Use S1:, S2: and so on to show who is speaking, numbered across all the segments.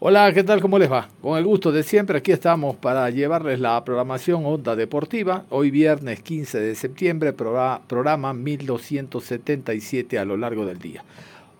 S1: Hola, ¿qué tal? ¿Cómo les va? Con el gusto de siempre, aquí estamos para llevarles la programación Onda Deportiva. Hoy viernes 15 de septiembre, programa 1277 a lo largo del día.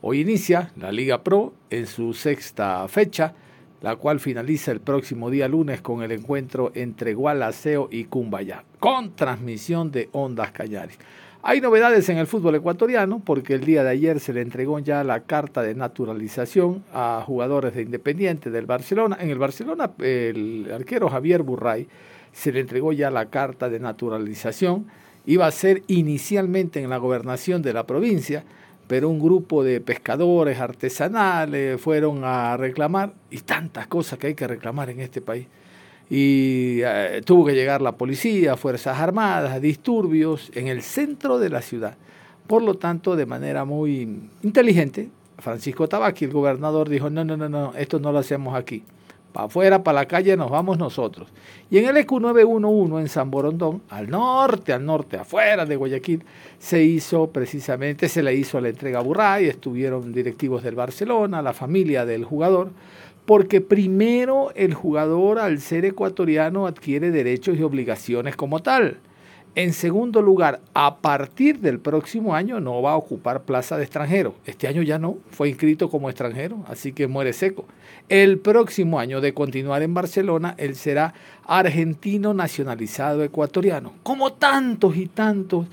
S1: Hoy inicia la Liga Pro en su sexta fecha, la cual finaliza el próximo día lunes con el encuentro entre Gualaceo y Cumbayá, con transmisión de Ondas Cañares. Hay novedades en el fútbol ecuatoriano porque el día de ayer se le entregó ya la carta de naturalización a jugadores de Independiente del Barcelona. En el Barcelona el arquero Javier Burray se le entregó ya la carta de naturalización. Iba a ser inicialmente en la gobernación de la provincia, pero un grupo de pescadores artesanales fueron a reclamar y tantas cosas que hay que reclamar en este país y eh, tuvo que llegar la policía, Fuerzas Armadas, disturbios en el centro de la ciudad. Por lo tanto, de manera muy inteligente, Francisco Tabaqui, el gobernador, dijo, no, no, no, no, esto no lo hacemos aquí. Para afuera, para la calle, nos vamos nosotros. Y en el EQ 911 en San Borondón, al norte, al norte, afuera de Guayaquil, se hizo precisamente, se le hizo la entrega a Burray, estuvieron directivos del Barcelona, la familia del jugador, porque primero el jugador al ser ecuatoriano adquiere derechos y obligaciones como tal. En segundo lugar, a partir del próximo año no va a ocupar plaza de extranjero. Este año ya no, fue inscrito como extranjero, así que muere seco. El próximo año de continuar en Barcelona, él será argentino nacionalizado ecuatoriano, como tantos y tantos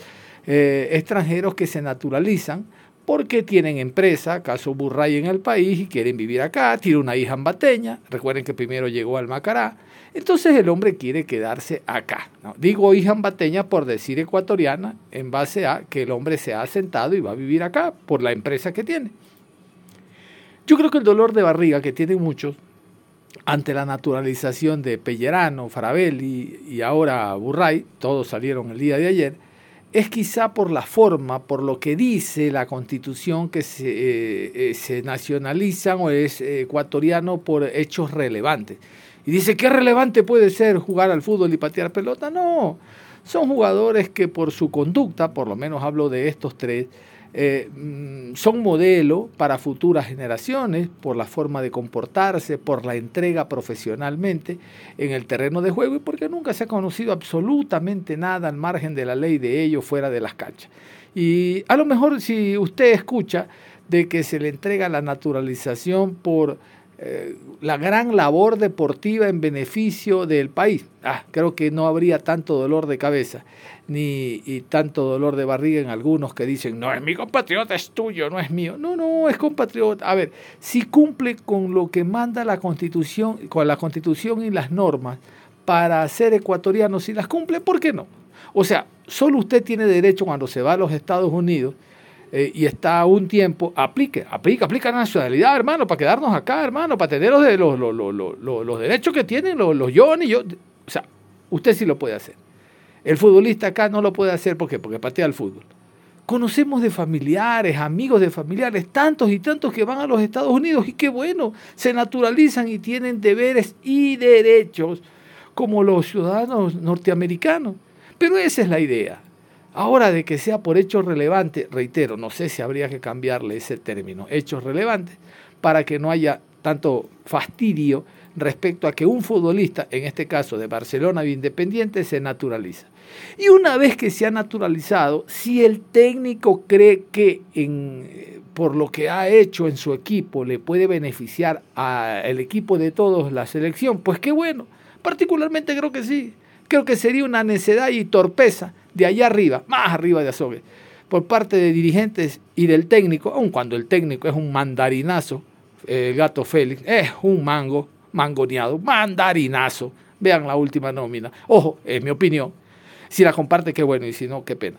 S1: eh, extranjeros que se naturalizan porque tienen empresa, caso Burray en el país, y quieren vivir acá, tiene una hija ambateña, recuerden que primero llegó al Macará, entonces el hombre quiere quedarse acá. Digo hija ambateña por decir ecuatoriana, en base a que el hombre se ha asentado y va a vivir acá por la empresa que tiene. Yo creo que el dolor de barriga que tienen muchos ante la naturalización de Pellerano, Farabelli y ahora Burray, todos salieron el día de ayer, es quizá por la forma, por lo que dice la constitución que se, eh, eh, se nacionalizan o es ecuatoriano por hechos relevantes. Y dice, ¿qué relevante puede ser jugar al fútbol y patear pelota? No, son jugadores que por su conducta, por lo menos hablo de estos tres, eh, mm, son modelo para futuras generaciones por la forma de comportarse, por la entrega profesionalmente en el terreno de juego y porque nunca se ha conocido absolutamente nada al margen de la ley de ellos fuera de las canchas. Y a lo mejor si usted escucha de que se le entrega la naturalización por eh, la gran labor deportiva en beneficio del país, ah, creo que no habría tanto dolor de cabeza ni y tanto dolor de barriga en algunos que dicen, no es mi compatriota, es tuyo, no es mío. No, no, es compatriota. A ver, si cumple con lo que manda la constitución, con la constitución y las normas para ser ecuatoriano, si las cumple, ¿por qué no? O sea, solo usted tiene derecho cuando se va a los Estados Unidos eh, y está un tiempo, aplique, aplica, aplica nacionalidad, hermano, para quedarnos acá, hermano, para tener los, los, los, los derechos que tienen los, los yo. O sea, usted sí lo puede hacer. El futbolista acá no lo puede hacer ¿por qué? porque patea el fútbol. Conocemos de familiares, amigos de familiares, tantos y tantos que van a los Estados Unidos y qué bueno, se naturalizan y tienen deberes y derechos como los ciudadanos norteamericanos. Pero esa es la idea. Ahora de que sea por hechos relevantes, reitero, no sé si habría que cambiarle ese término, hechos relevantes, para que no haya tanto fastidio respecto a que un futbolista, en este caso de Barcelona o Independiente, se naturaliza. Y una vez que se ha naturalizado, si el técnico cree que en, por lo que ha hecho en su equipo le puede beneficiar al equipo de todos la selección, pues qué bueno. Particularmente creo que sí. Creo que sería una necedad y torpeza de allá arriba, más arriba de Azogue, por parte de dirigentes y del técnico, aun cuando el técnico es un mandarinazo, el gato Félix, es un mango, mangoneado, mandarinazo. Vean la última nómina. Ojo, es mi opinión. Si la comparte, qué bueno, y si no, qué pena.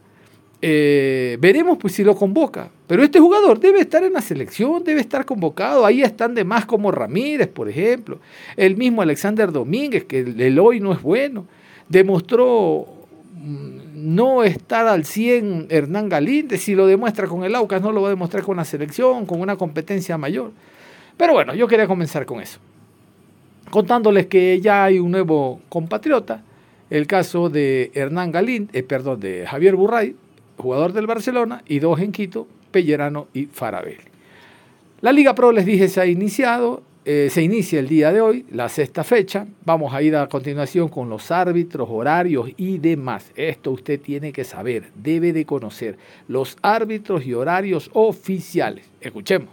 S1: Eh, veremos pues si lo convoca. Pero este jugador debe estar en la selección, debe estar convocado. Ahí están demás como Ramírez, por ejemplo. El mismo Alexander Domínguez, que el hoy no es bueno. Demostró mm, no estar al 100 Hernán Galíndez. Si lo demuestra con el Aucas, no lo va a demostrar con la selección, con una competencia mayor. Pero bueno, yo quería comenzar con eso. Contándoles que ya hay un nuevo compatriota, el caso de Hernán Galín, eh, perdón, de Javier Burray, jugador del Barcelona, y dos en Quito, Pellerano y Farabelli. La Liga Pro, les dije, se ha iniciado, eh, se inicia el día de hoy, la sexta fecha. Vamos a ir a continuación con los árbitros, horarios y demás. Esto usted tiene que saber, debe de conocer los árbitros y horarios oficiales. Escuchemos.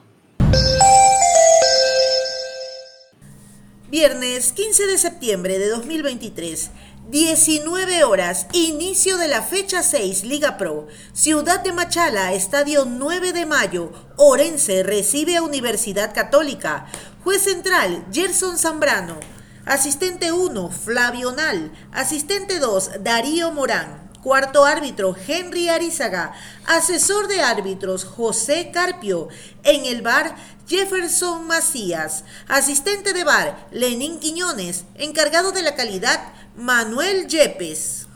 S2: Viernes 15 de septiembre de 2023. 19 horas, inicio de la fecha 6 Liga Pro. Ciudad de Machala, Estadio 9 de Mayo. Orense recibe a Universidad Católica. Juez central, Gerson Zambrano. Asistente 1, Flavio Nal. Asistente 2, Darío Morán. Cuarto árbitro, Henry Arizaga. Asesor de árbitros, José Carpio. En el bar, Jefferson Macías. Asistente de bar, Lenín Quiñones. Encargado de la calidad, Manuel Yepes.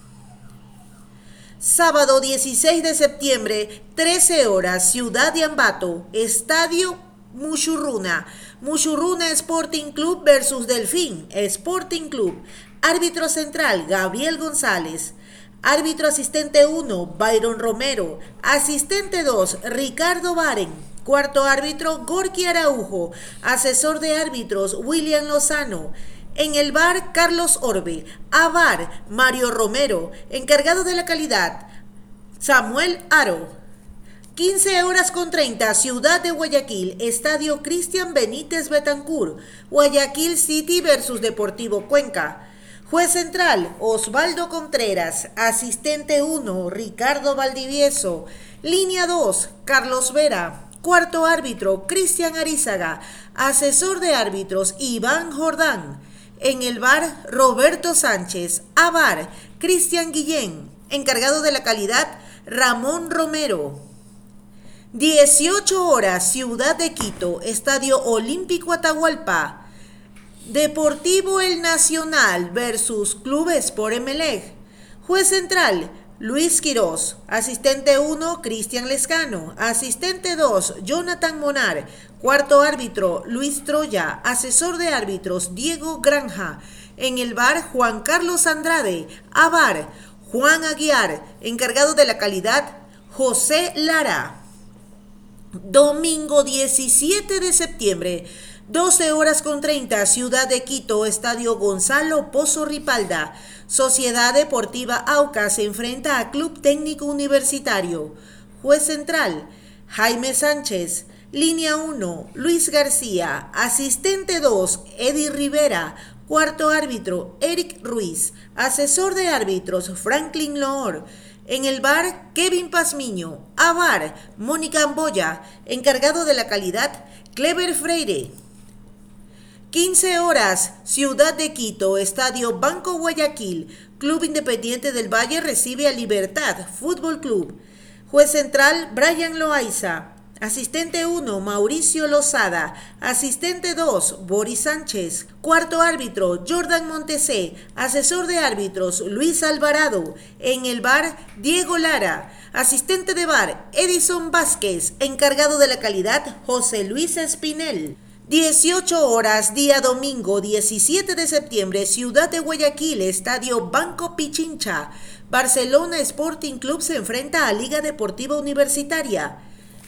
S2: Sábado 16 de septiembre, 13 horas, Ciudad de Ambato, Estadio Muchurruna. Muchurruna Sporting Club versus Delfín Sporting Club. Árbitro central, Gabriel González. Árbitro asistente 1, Byron Romero. Asistente 2, Ricardo Baren. Cuarto árbitro, Gorky Araujo. Asesor de árbitros, William Lozano. En el bar, Carlos Orbe. A bar, Mario Romero. Encargado de la calidad, Samuel Aro. 15 horas con 30, Ciudad de Guayaquil, Estadio Cristian Benítez Betancur, Guayaquil City versus Deportivo Cuenca. Juez central, Osvaldo Contreras. Asistente 1, Ricardo Valdivieso. Línea 2, Carlos Vera. Cuarto árbitro, Cristian Arizaga. Asesor de árbitros, Iván Jordán. En el bar, Roberto Sánchez. A bar, Cristian Guillén. Encargado de la calidad, Ramón Romero. 18 horas, Ciudad de Quito, Estadio Olímpico Atahualpa. Deportivo El Nacional versus Clubes por Emelec. Juez central, Luis Quirós. Asistente 1, Cristian Lescano. Asistente 2, Jonathan Monar. Cuarto árbitro, Luis Troya. Asesor de árbitros, Diego Granja. En el bar, Juan Carlos Andrade. A bar, Juan Aguiar. Encargado de la calidad, José Lara. Domingo 17 de septiembre. 12 horas con 30, Ciudad de Quito, Estadio Gonzalo Pozo Ripalda. Sociedad Deportiva AUCA se enfrenta a Club Técnico Universitario. Juez central, Jaime Sánchez. Línea 1, Luis García. Asistente 2, Eddie Rivera. Cuarto árbitro, Eric Ruiz. Asesor de árbitros, Franklin Loor. En el bar, Kevin Pazmiño. A bar, Mónica Amboya. Encargado de la calidad, Clever Freire. 15 horas, Ciudad de Quito, Estadio Banco Guayaquil, Club Independiente del Valle recibe a Libertad, Fútbol Club. Juez central, Brian Loaiza. Asistente 1, Mauricio Lozada. Asistente 2, Boris Sánchez. Cuarto árbitro, Jordan Montesé. Asesor de árbitros, Luis Alvarado. En el bar, Diego Lara. Asistente de bar, Edison Vázquez. Encargado de la calidad, José Luis Espinel. 18 horas, día domingo 17 de septiembre, Ciudad de Guayaquil, Estadio Banco Pichincha. Barcelona Sporting Club se enfrenta a Liga Deportiva Universitaria.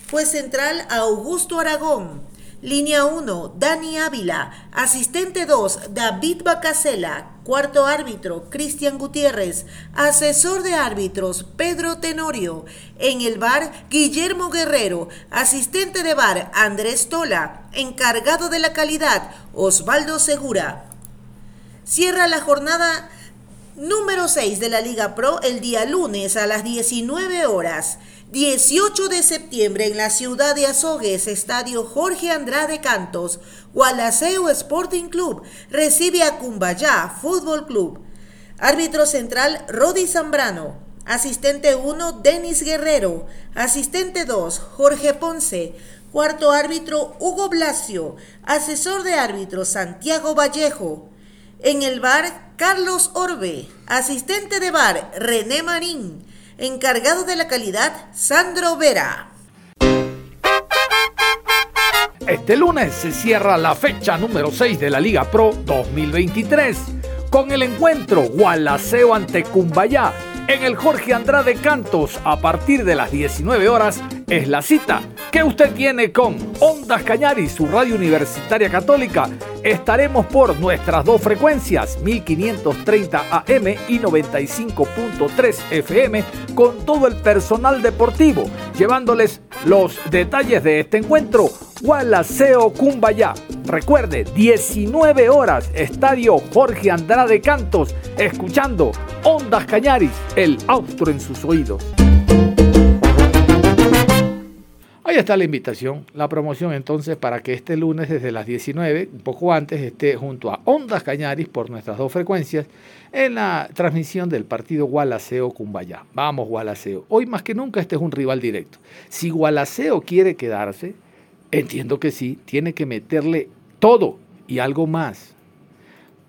S2: Juez central Augusto Aragón. Línea 1, Dani Ávila. Asistente 2, David Bacasela. Cuarto árbitro, Cristian Gutiérrez. Asesor de árbitros, Pedro Tenorio. En el bar, Guillermo Guerrero. Asistente de bar, Andrés Tola. Encargado de la calidad, Osvaldo Segura. Cierra la jornada número 6 de la Liga Pro el día lunes a las 19 horas. 18 de septiembre en la ciudad de Azogues, Estadio Jorge Andrade Cantos, Gualaceo Sporting Club recibe a Cumbayá Fútbol Club. Árbitro central Rodi Zambrano. Asistente 1 Denis Guerrero. Asistente 2 Jorge Ponce. Cuarto árbitro Hugo Blasio. Asesor de árbitro Santiago Vallejo. En el bar Carlos Orbe. Asistente de bar René Marín. Encargado de la calidad, Sandro Vera.
S1: Este lunes se cierra la fecha número 6 de la Liga Pro 2023 con el encuentro Gualaceo ante Cumbayá en el Jorge Andrade Cantos a partir de las 19 horas es la cita que usted tiene con Ondas Cañaris, su radio universitaria católica. Estaremos por nuestras dos frecuencias, 1530 AM y 95.3 FM, con todo el personal deportivo, llevándoles los detalles de este encuentro. Gualaceo Cumbayá. Recuerde, 19 horas, Estadio Jorge Andrade Cantos, escuchando Ondas Cañaris, el austro en sus oídos. Ahí está la invitación, la promoción entonces para que este lunes desde las 19, un poco antes, esté junto a Ondas Cañaris por nuestras dos frecuencias en la transmisión del partido Gualaceo Cumbayá. Vamos Gualaceo. Hoy más que nunca este es un rival directo. Si Gualaceo quiere quedarse, entiendo que sí, tiene que meterle todo y algo más.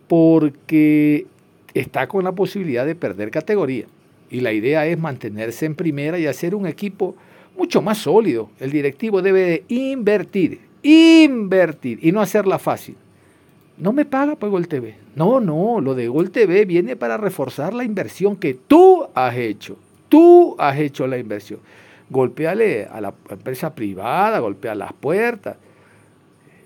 S1: Porque está con la posibilidad de perder categoría. Y la idea es mantenerse en primera y hacer un equipo mucho más sólido. El directivo debe de invertir, invertir y no hacerla fácil. No me paga por Gol TV. No, no, lo de Gol TV viene para reforzar la inversión que tú has hecho. Tú has hecho la inversión. Golpéale a la empresa privada, golpea las puertas,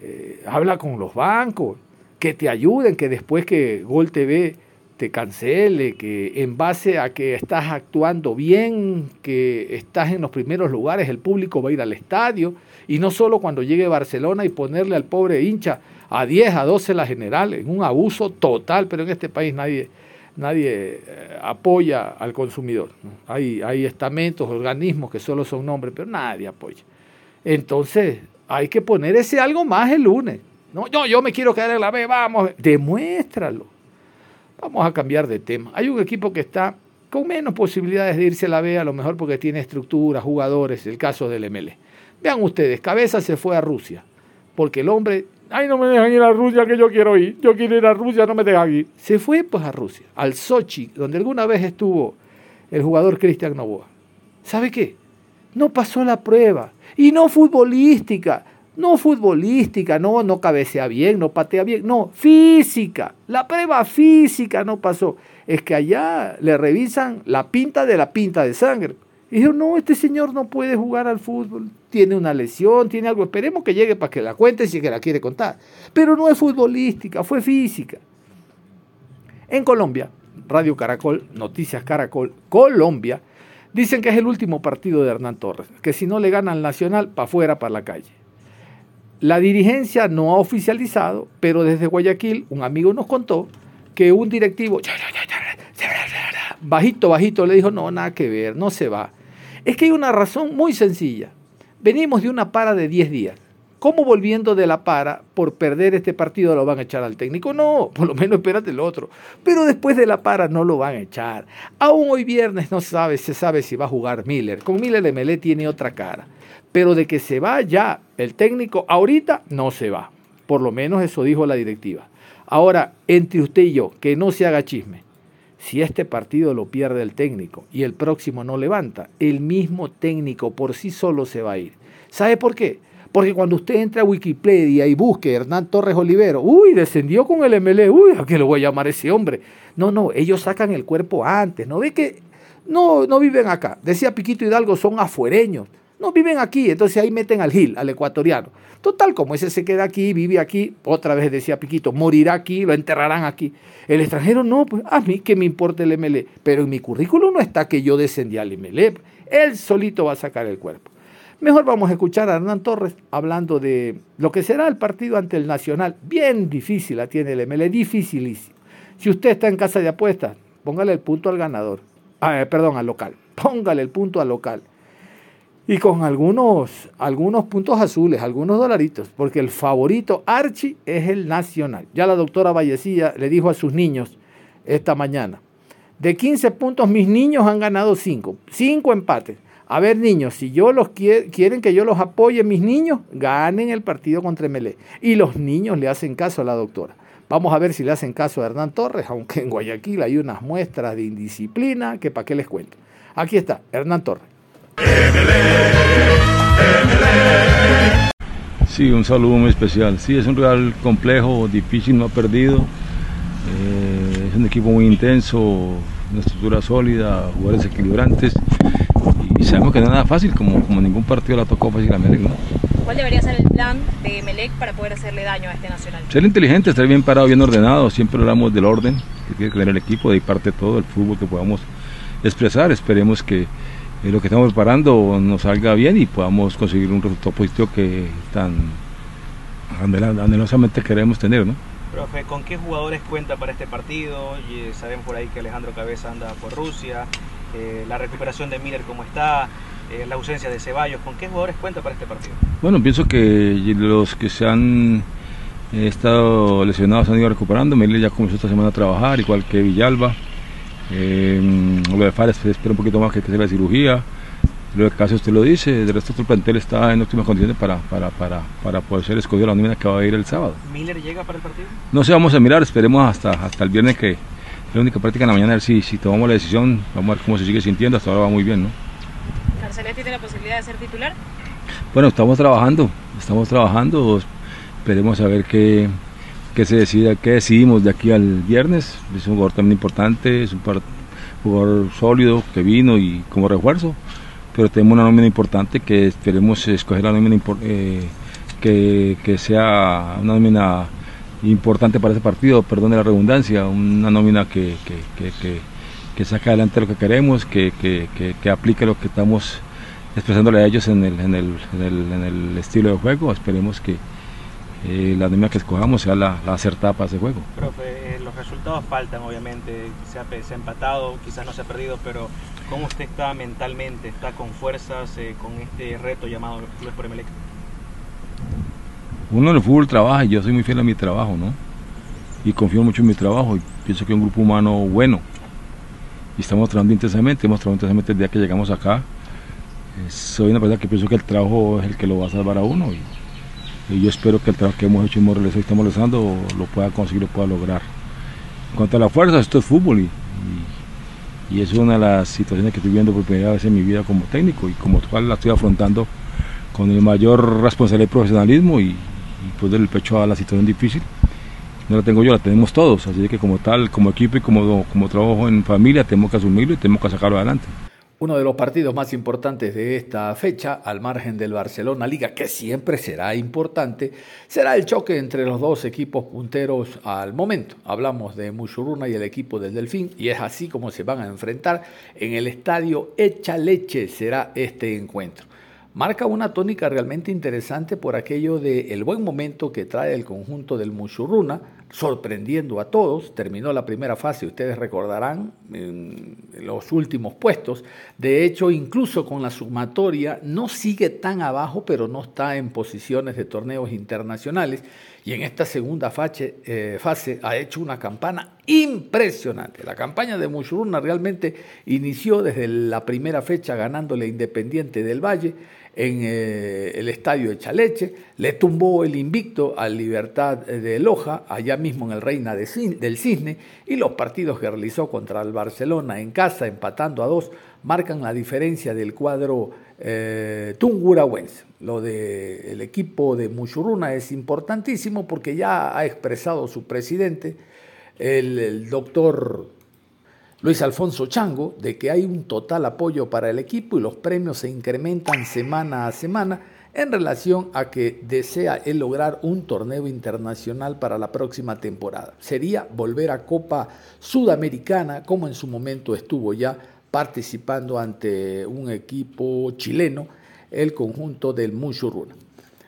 S1: eh, habla con los bancos, que te ayuden, que después que Gol TV te cancele, que en base a que estás actuando bien, que estás en los primeros lugares, el público va a ir al estadio, y no solo cuando llegue Barcelona y ponerle al pobre hincha a 10, a 12 la general, en un abuso total, pero en este país nadie, nadie eh, apoya al consumidor. Hay, hay estamentos, organismos que solo son nombres, pero nadie apoya. Entonces, hay que poner ese algo más el lunes. No, yo, yo me quiero quedar en la B, vamos, demuéstralo Vamos a cambiar de tema. Hay un equipo que está con menos posibilidades de irse a la B, a lo mejor porque tiene estructura, jugadores, el caso del ML. Vean ustedes, Cabeza se fue a Rusia, porque el hombre, ay, no me dejan ir a Rusia que yo quiero ir, yo quiero ir a Rusia, no me dejan ir. Se fue pues a Rusia, al Sochi, donde alguna vez estuvo el jugador Cristian Novoa. ¿Sabe qué? No pasó la prueba, y no futbolística, no futbolística, no, no cabecea bien, no patea bien, no, física. La prueba física no pasó. Es que allá le revisan la pinta de la pinta de sangre. Y dijo, no, este señor no puede jugar al fútbol, tiene una lesión, tiene algo, esperemos que llegue para que la cuente si que la quiere contar. Pero no es futbolística, fue física. En Colombia, Radio Caracol, Noticias Caracol, Colombia, dicen que es el último partido de Hernán Torres, que si no le gana al Nacional, para afuera, para la calle. La dirigencia no ha oficializado, pero desde Guayaquil un amigo nos contó que un directivo, bajito, bajito, le dijo, no, nada que ver, no se va. Es que hay una razón muy sencilla. Venimos de una para de 10 días. ¿Cómo volviendo de la para por perder este partido lo van a echar al técnico? No, por lo menos espérate el otro. Pero después de la para no lo van a echar. Aún hoy viernes no sabe, se sabe si va a jugar Miller. Con Miller Melé tiene otra cara. Pero de que se va ya el técnico, ahorita no se va. Por lo menos eso dijo la directiva. Ahora, entre usted y yo, que no se haga chisme. Si este partido lo pierde el técnico y el próximo no levanta, el mismo técnico por sí solo se va a ir. ¿Sabe por qué? Porque cuando usted entra a Wikipedia y busque Hernán Torres Olivero, uy, descendió con el MLE, uy, ¿a qué lo voy a llamar ese hombre? No, no, ellos sacan el cuerpo antes, ¿no ve que no, no viven acá? Decía Piquito Hidalgo, son afuereños. No viven aquí, entonces ahí meten al Gil, al ecuatoriano. Total, como ese se queda aquí, vive aquí, otra vez decía Piquito, morirá aquí, lo enterrarán aquí. El extranjero no, pues a mí que me importa el MLE, pero en mi currículum no está que yo descendí al MLE. Él solito va a sacar el cuerpo. Mejor vamos a escuchar a Hernán Torres hablando de lo que será el partido ante el Nacional. Bien difícil la tiene el MLE, dificilísimo. Si usted está en casa de apuestas, póngale el punto al ganador. Ah, perdón, al local. Póngale el punto al local y con algunos, algunos puntos azules, algunos dolaritos, porque el favorito Archie es el nacional. Ya la doctora Vallecilla le dijo a sus niños esta mañana, de 15 puntos mis niños han ganado 5, 5 empates. A ver niños, si yo los quieren que yo los apoye, mis niños, ganen el partido contra Melé. Y los niños le hacen caso a la doctora. Vamos a ver si le hacen caso a Hernán Torres, aunque en Guayaquil hay unas muestras de indisciplina que para qué les cuento. Aquí está, Hernán Torres.
S3: Sí, un saludo muy especial. Sí, es un real complejo, difícil, no ha perdido. Eh, es un equipo muy intenso, una estructura sólida, jugadores equilibrantes. Y sabemos que no es nada fácil, como, como ningún partido la tocó fácil a Melec.
S4: ¿Cuál debería ser el plan de Melec para poder hacerle daño a este Nacional?
S3: Ser inteligente, estar bien parado, bien ordenado. Siempre hablamos del orden que tiene que tener el equipo, de ahí parte todo el fútbol que podamos expresar. Esperemos que eh, lo que estamos preparando nos salga bien y podamos conseguir un resultado positivo que tan anhelosamente queremos tener, ¿no?
S5: Profe, ¿con qué jugadores cuenta para este partido? Y, eh, saben por ahí que Alejandro Cabeza anda por Rusia, eh, la recuperación de Miller cómo está, la ausencia de Ceballos, ¿con qué jugadores cuenta para este partido?
S3: Bueno, pienso que los que se han estado lesionados han ido recuperando, Miller ya comenzó esta semana a trabajar, igual que Villalba. Eh, lo de Fares espera un poquito más que, que sea la cirugía. Lo de caso usted lo dice, el resto del plantel está en óptimas condiciones para, para, para, para poder ser escogido la nómina que va a ir el sábado.
S5: ¿Miller llega para el partido?
S3: No sé, vamos a mirar, esperemos hasta, hasta el viernes que es la única práctica en la mañana, a ver si, si tomamos la decisión, vamos a ver cómo se sigue sintiendo, hasta ahora va muy bien, ¿no?
S4: ¿Carcelet tiene la posibilidad de ser titular?
S3: Bueno, estamos trabajando, estamos trabajando, esperemos a ver qué que se decida qué decidimos de aquí al viernes. Es un jugador también importante, es un jugador sólido que vino y como refuerzo, pero tenemos una nómina importante que esperemos escoger la nómina eh, que, que, sea una nómina importante para ese partido, perdón de la redundancia, una nómina que, que, que, que saque adelante lo que queremos, que, que, aplique lo que estamos expresándole a ellos en el, en el, en el, en el estilo de juego. Esperemos que, eh, la anemia que escojamos sea la, acertada para ese juego.
S5: Profe, eh, los resultados faltan obviamente, se ha, se ha, empatado, quizás no se ha perdido, pero ¿cómo usted está mentalmente? ¿Está con fuerzas eh, con este reto llamado Clubes por Emelec?
S3: Uno en el fútbol trabaja y yo soy muy fiel a mi trabajo, ¿no? Y confío mucho en mi trabajo y pienso que es un grupo humano bueno. Y estamos trabajando intensamente, hemos trabajado intensamente desde que llegamos acá. soy una persona que pienso que el trabajo es el que lo va a salvar a uno. Y, y yo espero que el trabajo que hemos hecho realizado y estamos realizando lo pueda conseguir, lo pueda lograr. En cuanto a la fuerza, esto es fútbol y, y, es una de las situaciones que estoy viendo por primera vez en mi vida como técnico y como tal la estoy afrontando con el mayor responsabilidad y profesionalismo y, y pues del pecho a la situación difícil. No la tengo yo, la tenemos todos, así que como tal, como equipo y como, como trabajo en familia, tenemos que asumirlo y tenemos que sacarlo adelante.
S1: Uno de los partidos más importantes de esta fecha, al margen del Barcelona Liga, que siempre será importante, será el choque entre los dos equipos punteros al momento. Hablamos de Mushuruna y el equipo del Delfín, y es así como se van a enfrentar en el estadio Echa Leche será este encuentro marca una tónica realmente interesante por aquello del el buen momento que trae el conjunto del Mushuruna, sorprendiendo a todos. Terminó la primera fase, ustedes recordarán, los últimos puestos. De hecho, incluso con la sumatoria, no sigue tan abajo, pero no está en posiciones de torneos internacionales. Y en esta segunda fase, eh, fase ha hecho una campana impresionante. La campaña de Mushuruna realmente inició desde la primera fecha ganándole Independiente del Valle en eh, el estadio de Chaleche, le tumbó el invicto al Libertad de Loja, allá mismo en el Reina del Cisne, y los partidos que realizó contra el Barcelona en casa, empatando a dos, marcan la diferencia del cuadro eh, tungurahuense. Lo del equipo de Muchuruna es importantísimo porque ya ha expresado su presidente, el doctor Luis Alfonso Chango de que hay un total apoyo para el equipo y los premios se incrementan semana a semana en relación a que desea él lograr un torneo internacional para la próxima temporada. Sería volver a Copa Sudamericana como en su momento estuvo ya participando ante un equipo chileno, el conjunto del Muchurruna.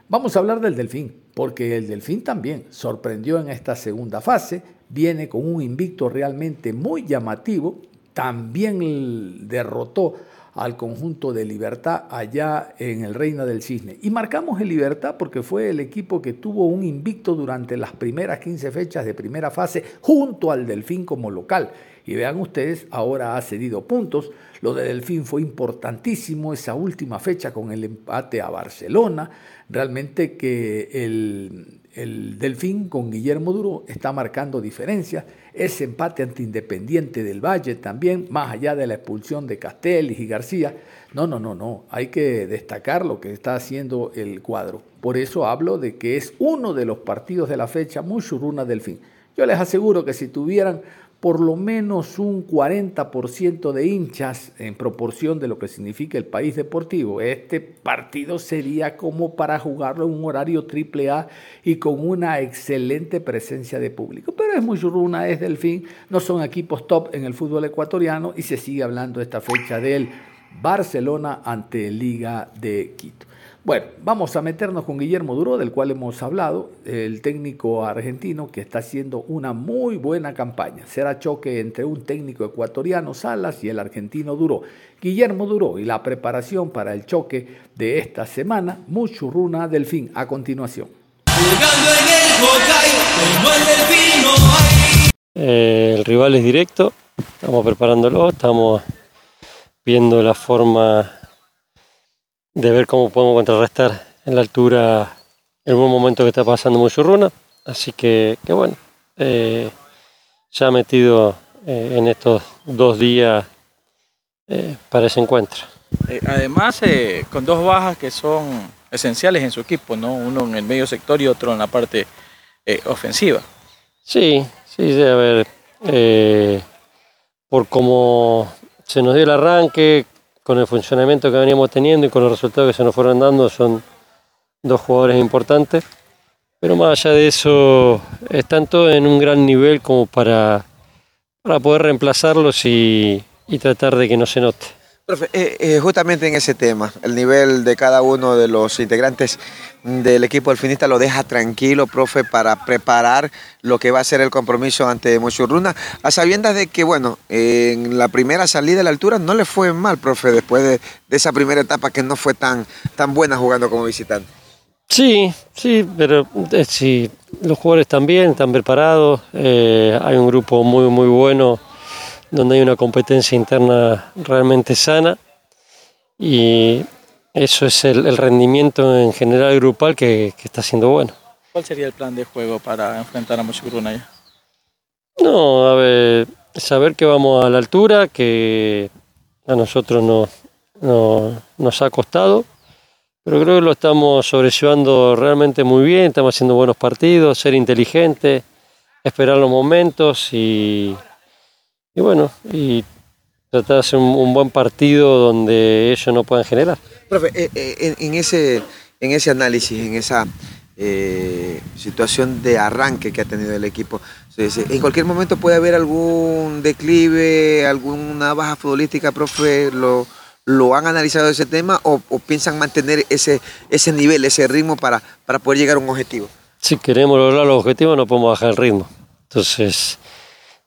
S1: Vamos a hablar del Delfín, porque el Delfín también sorprendió en esta segunda fase, viene con un invicto realmente muy llamativo, también derrotó al conjunto de Libertad allá en el Reina del Cisne. Y marcamos el Libertad porque fue el equipo que tuvo un invicto durante las primeras 15 fechas de primera fase junto al Delfín como local. Y vean ustedes, ahora ha cedido puntos. Lo de Delfín fue importantísimo esa última fecha con el empate a Barcelona. Realmente que el, el Delfín con Guillermo Duro está marcando diferencias. Ese empate ante Independiente del Valle también, más allá de la expulsión de Castells y García. No, no, no, no. Hay que destacar lo que está haciendo el cuadro. Por eso hablo de que es uno de los partidos de la fecha muy churruna Delfín. Yo les aseguro que si tuvieran por lo menos un 40% de hinchas en proporción de lo que significa el país deportivo. Este partido sería como para jugarlo en un horario triple A y con una excelente presencia de público. Pero es muy churruna, es Delfín, no son equipos top en el fútbol ecuatoriano y se sigue hablando esta fecha del Barcelona ante Liga de Quito. Bueno, vamos a meternos con Guillermo Duro, del cual hemos hablado, el técnico argentino que está haciendo una muy buena campaña. Será choque entre un técnico ecuatoriano, Salas, y el argentino Duro. Guillermo Duro y la preparación para el choque de esta semana, Muchurruna Delfín, a continuación.
S6: Eh, el rival es directo, estamos preparándolo, estamos viendo la forma de ver cómo podemos contrarrestar en la altura el buen momento que está pasando Muchurruna. Así que, que bueno, eh, ya metido eh, en estos dos días eh, para ese encuentro.
S7: además, con dos bajas que son esenciales en su equipo, ¿no? Uno en el medio sector y otro en la parte ofensiva.
S6: Sí, sí, a ver, por cómo se nos dio el arranque, con el funcionamiento que veníamos teniendo y con los resultados que se nos fueron dando, son dos jugadores importantes. Pero más allá de eso, están todos en un gran nivel como para, para poder reemplazarlos y, y tratar de que no se note.
S8: Profe, eh, eh, justamente en ese tema, el nivel de cada uno de los integrantes del equipo alfinista lo deja tranquilo, profe, para preparar lo que va a ser el compromiso ante Mochurruna, a sabiendas de que, bueno, en la primera salida a la altura no le fue mal, profe, después de, esa primera etapa que no fue tan, tan buena jugando como visitante.
S6: Sí, sí, pero eh, sí, los jugadores también están preparados, hay un grupo muy, muy bueno donde hay una competencia interna realmente sana y eso es el, rendimiento en general grupal que, está siendo bueno.
S7: ¿Cuál sería el plan de juego para enfrentar a Mochiguruna ya?
S6: No, a ver, saber que vamos a la altura, que a nosotros no, nos ha costado, pero creo que lo estamos sobrellevando realmente muy bien, estamos haciendo buenos partidos, ser inteligentes, esperar los momentos y y bueno, y tratar de hacer un, buen partido donde ellos no puedan generar.
S8: Profe, eh, eh, en, ese, en ese análisis, en esa eh, situación de arranque que ha tenido el equipo, en cualquier momento puede haber algún declive, alguna baja futbolística, profe, ¿lo, lo han analizado ese tema o, piensan mantener ese, ese nivel, ese ritmo para, para poder llegar a un objetivo?
S6: Si queremos lograr los objetivos no podemos bajar el ritmo. Entonces,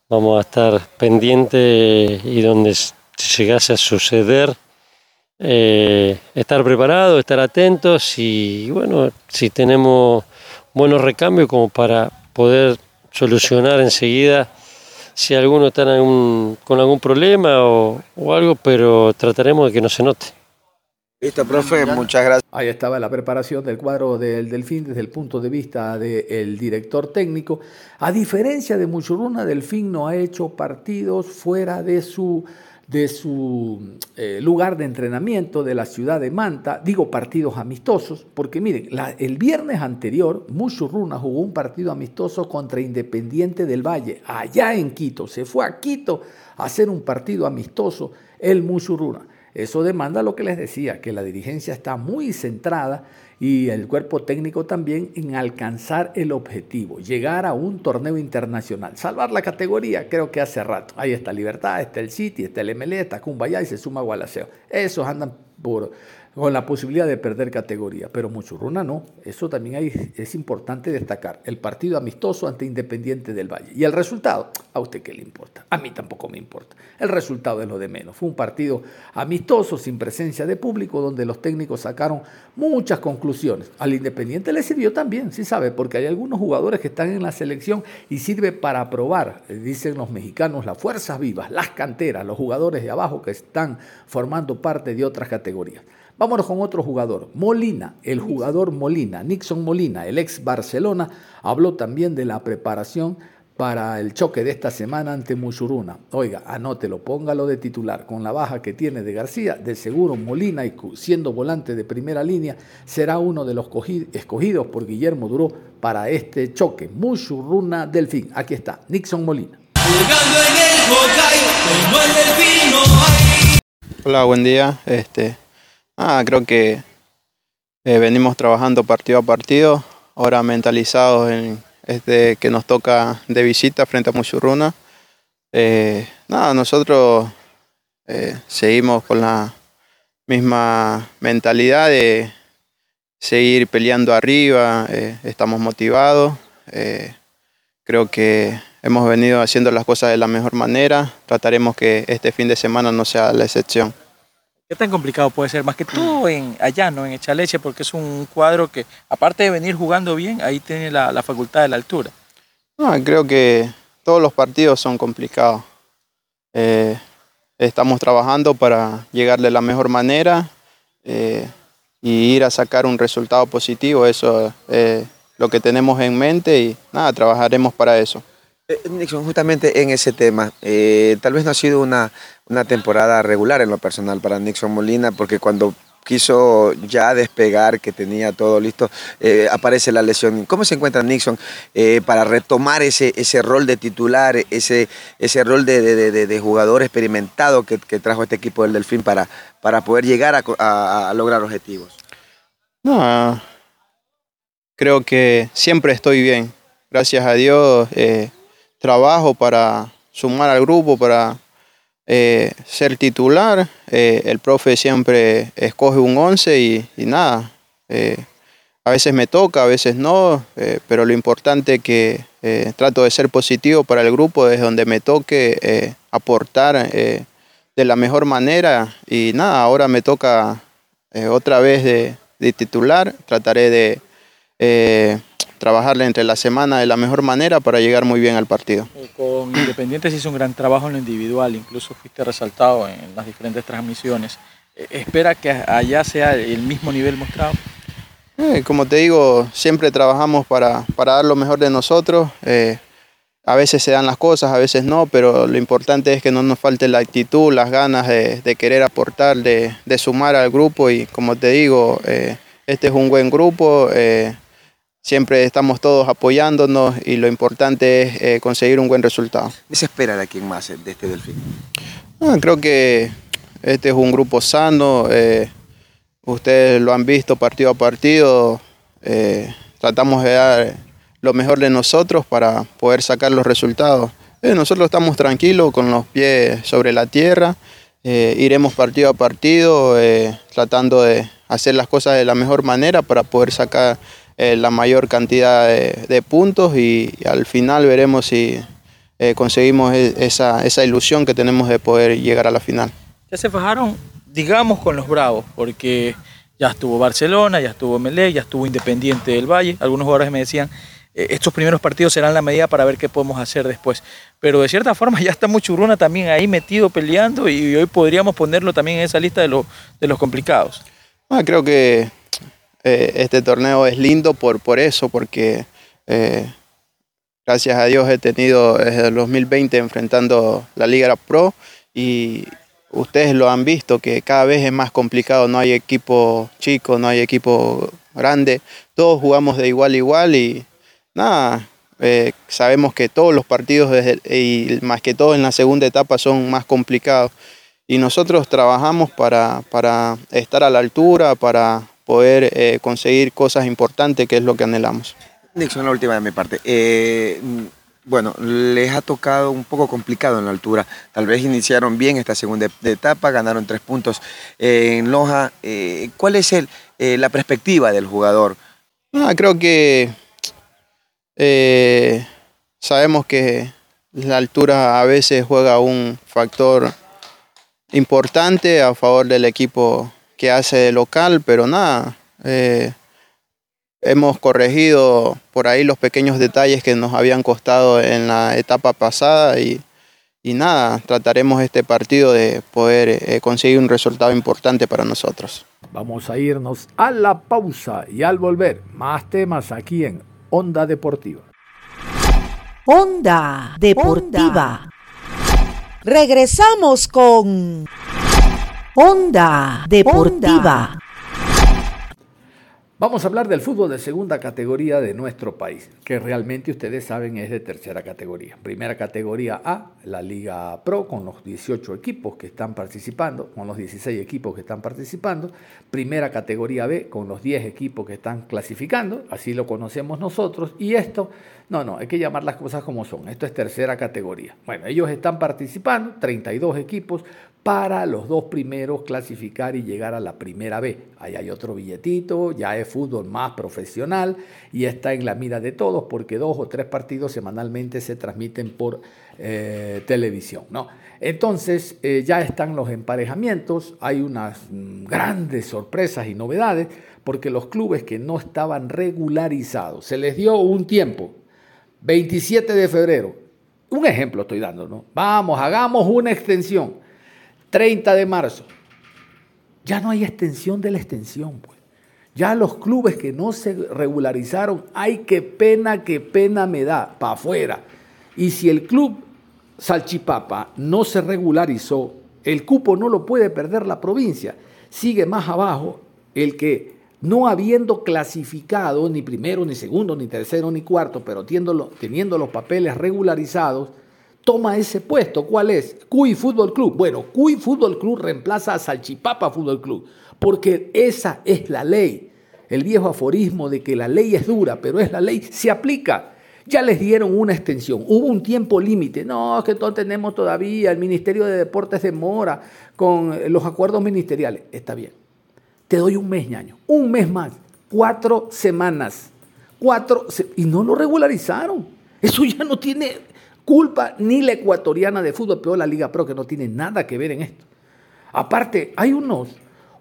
S6: vamos a estar pendientes y donde llegase a suceder, eh, estar preparados, estar atentos y bueno, si tenemos buenos recambios como para poder solucionar enseguida si alguno está con algún problema o algo, pero trataremos de que no se note.
S8: Listo, profe, muchas gracias.
S1: Ahí estaba la preparación del cuadro del Delfín desde el punto de vista del director técnico. A diferencia de Muchuruna, Delfín no ha hecho partidos fuera de su de su eh, lugar de entrenamiento de la ciudad de Manta, digo partidos amistosos, porque miren, el viernes anterior Muchurruna jugó un partido amistoso contra Independiente del Valle, allá en Quito, se fue a Quito a hacer un partido amistoso el Muchurruna. Eso demanda lo que les decía, que la dirigencia está muy centrada y el cuerpo técnico también en alcanzar el objetivo, llegar a un torneo internacional, salvar la categoría, creo que hace rato. Ahí está Libertad, está el City, está el MLE, está Cumbayá y se suma Gualaceo. Esos andan por con la posibilidad de perder categoría, pero Muchurruna no. Eso también es importante destacar. El partido amistoso ante Independiente del Valle. ¿Y el resultado? ¿A usted qué le importa? A mí tampoco me importa. El resultado es lo de menos. Fue un partido amistoso, sin presencia de público, donde los técnicos sacaron muchas conclusiones. Al Independiente le sirvió también, sí sabe, porque hay algunos jugadores que están en la selección y sirve para probar, eh, dicen los mexicanos, las fuerzas vivas, las canteras, los jugadores de abajo que están formando parte de otras categorías. Vámonos con otro jugador, Molina, el jugador Molina, Nixon Molina, el ex Barcelona, habló también de la preparación para el choque de esta semana ante Muchuruna. Oiga, anótelo, póngalo de titular. Con la baja que tiene de García, de seguro Molina, y siendo volante de primera línea, será uno de los escogidos por Guillermo Duró para este choque. Muchuruna Delfín. Aquí está, Nixon Molina.
S9: Hola, buen día. Este, Ah, creo que eh, venimos trabajando partido a partido, ahora mentalizados en este que nos toca de visita frente a Muchurruna. Eh, nada, nosotros eh, seguimos con la misma mentalidad de seguir peleando arriba, estamos motivados, creo que hemos venido haciendo las cosas de la mejor manera, trataremos que este fin de semana no sea la excepción.
S7: ¿Qué tan complicado puede ser? Más que todo en allá, ¿no? En Echaleche, porque es un cuadro que, aparte de venir jugando bien, ahí tiene la, facultad de la altura.
S9: creo que todos los partidos son complicados. Eh, estamos trabajando para llegar de la mejor manera eh, y ir a sacar un resultado positivo. Eso es lo que tenemos en mente y nada, trabajaremos para eso.
S8: Eh, Nixon, justamente en ese tema, eh, tal vez no ha sido una, una temporada regular en lo personal para Nixon Molina, porque cuando quiso ya despegar, que tenía todo listo, eh, aparece la lesión. ¿Cómo se encuentra Nixon para retomar ese, ese rol de titular, ese, ese rol de, jugador experimentado que, trajo este equipo del Delfín para, para poder llegar a, lograr objetivos?
S9: No, creo que siempre estoy bien. Gracias a Dios trabajo para sumar al grupo, para eh, ser titular. Eh, el profe siempre escoge un 11 y, nada. Eh, a veces me toca, a veces no, pero lo importante es que trato de ser positivo para el grupo desde donde me toque aportar de la mejor manera y nada, ahora me toca otra vez de, de, titular, trataré de trabajarle entre la semana de la mejor manera para llegar muy bien al partido.
S7: Eh, con Independiente se hizo un gran trabajo en lo individual, incluso fuiste resaltado en las diferentes transmisiones. Eh, ¿Espera que allá sea el mismo nivel mostrado?
S9: Eh, como te digo, siempre trabajamos para, para dar lo mejor de nosotros. a veces se dan las cosas, a veces no, pero lo importante es que no nos falte la actitud, las ganas de, de querer aportar, de, de, sumar al grupo y como te digo, este es un buen grupo siempre estamos todos apoyándonos y lo importante es eh, conseguir un buen resultado.
S8: ¿Qué se espera de quién más de este Delfín?
S9: Ah, creo que este es un grupo sano, eh, ustedes lo han visto partido a partido, eh, tratamos de dar lo mejor de nosotros para poder sacar los resultados. nosotros estamos tranquilos con los pies sobre la tierra, iremos partido a partido tratando de hacer las cosas de la mejor manera para poder sacar eh, la mayor cantidad de, puntos y, al final veremos si eh, conseguimos e, esa, esa, ilusión que tenemos de poder llegar a la final.
S7: Ya se fajaron, digamos, con los Bravos, porque ya estuvo Barcelona, ya estuvo Melé, ya estuvo Independiente del Valle. Algunos jugadores me decían, eh, estos primeros partidos serán la medida para ver qué podemos hacer después. Pero de cierta forma ya está Muchuruna también ahí metido peleando y hoy podríamos ponerlo también en esa lista de, de los complicados.
S9: Ah, creo que eh, este torneo es lindo por, por eso, porque eh, gracias a Dios he tenido desde el 2020 enfrentando la Liga Pro y, ustedes lo han visto, que cada vez es más complicado, no hay equipo chico, no hay equipo grande, todos jugamos de igual a igual y nada, eh, sabemos que todos los partidos, y más que todo en la segunda etapa, son más complicados. Y nosotros trabajamos para, para estar a la altura, para poder eh, conseguir cosas importantes, que es lo que anhelamos.
S8: Nixon, la última de mi parte. Eh, bueno, les ha tocado un poco complicado en la altura. Tal vez iniciaron bien esta segunda etapa, ganaron tres puntos en Loja. ¿Cuál es el, la perspectiva del jugador?
S9: Ah, creo que eh, sabemos que la altura a veces juega un factor importante a favor del equipo que hace local, pero nada, eh, hemos corregido por ahí los pequeños detalles que nos habían costado en la etapa pasada y, nada, trataremos este partido de poder eh, conseguir un resultado importante para nosotros.
S1: Vamos a irnos a la pausa y al volver, más temas aquí en Onda Deportiva.
S10: Onda Deportiva. Regresamos con Onda Deportiva.
S1: Vamos a hablar del fútbol de segunda categoría de nuestro país, que realmente ustedes saben es de tercera categoría. Primera categoría A, la Liga Pro, con los 18 equipos que están participando, con los 16 equipos que están participando. Primera categoría B, con los 10 equipos que están clasificando, así lo conocemos nosotros. Y esto, no, no, hay que llamar las cosas como son. Esto es tercera categoría. Bueno, ellos están participando, 32 equipos, para los dos primeros clasificar y llegar a la primera B. Ahí hay otro billetito, ya es fútbol más profesional y está en la mira de todos porque dos o tres partidos semanalmente se transmiten por eh, televisión. ¿no? Entonces eh, ya están los emparejamientos, hay unas mm, grandes sorpresas y novedades porque los clubes que no estaban regularizados, se les dio un tiempo, 27 de febrero, un ejemplo estoy dando, ¿no? Vamos, hagamos una extensión 30 de marzo. Ya no hay extensión de la extensión, pues. Ya los clubes que no se regularizaron, ay, qué pena, qué pena me da, para afuera. Y si el club Salchipapa no se regularizó, el cupo no lo puede perder la provincia. Sigue más abajo el que no habiendo clasificado ni primero, ni segundo, ni tercero, ni cuarto, pero teniendo los papeles regularizados, toma ese puesto. ¿Cuál es? Cuy Fútbol Club. Bueno, Cuy Fútbol Club reemplaza a Salchipapa Fútbol Club, porque esa es la ley. El viejo aforismo de que la ley es dura, pero es la ley, se aplica. Ya les dieron una extensión, hubo un tiempo límite. No, es que no tenemos todavía, el Ministerio de Deportes demora con los acuerdos ministeriales. Está bien. Te doy un mes, ñaño, un mes más, cuatro semanas, cuatro, y no lo regularizaron. Eso ya no tiene, culpa ni la ecuatoriana de fútbol, peor la Liga Pro, que no tiene nada que ver en esto. Aparte, hay unos,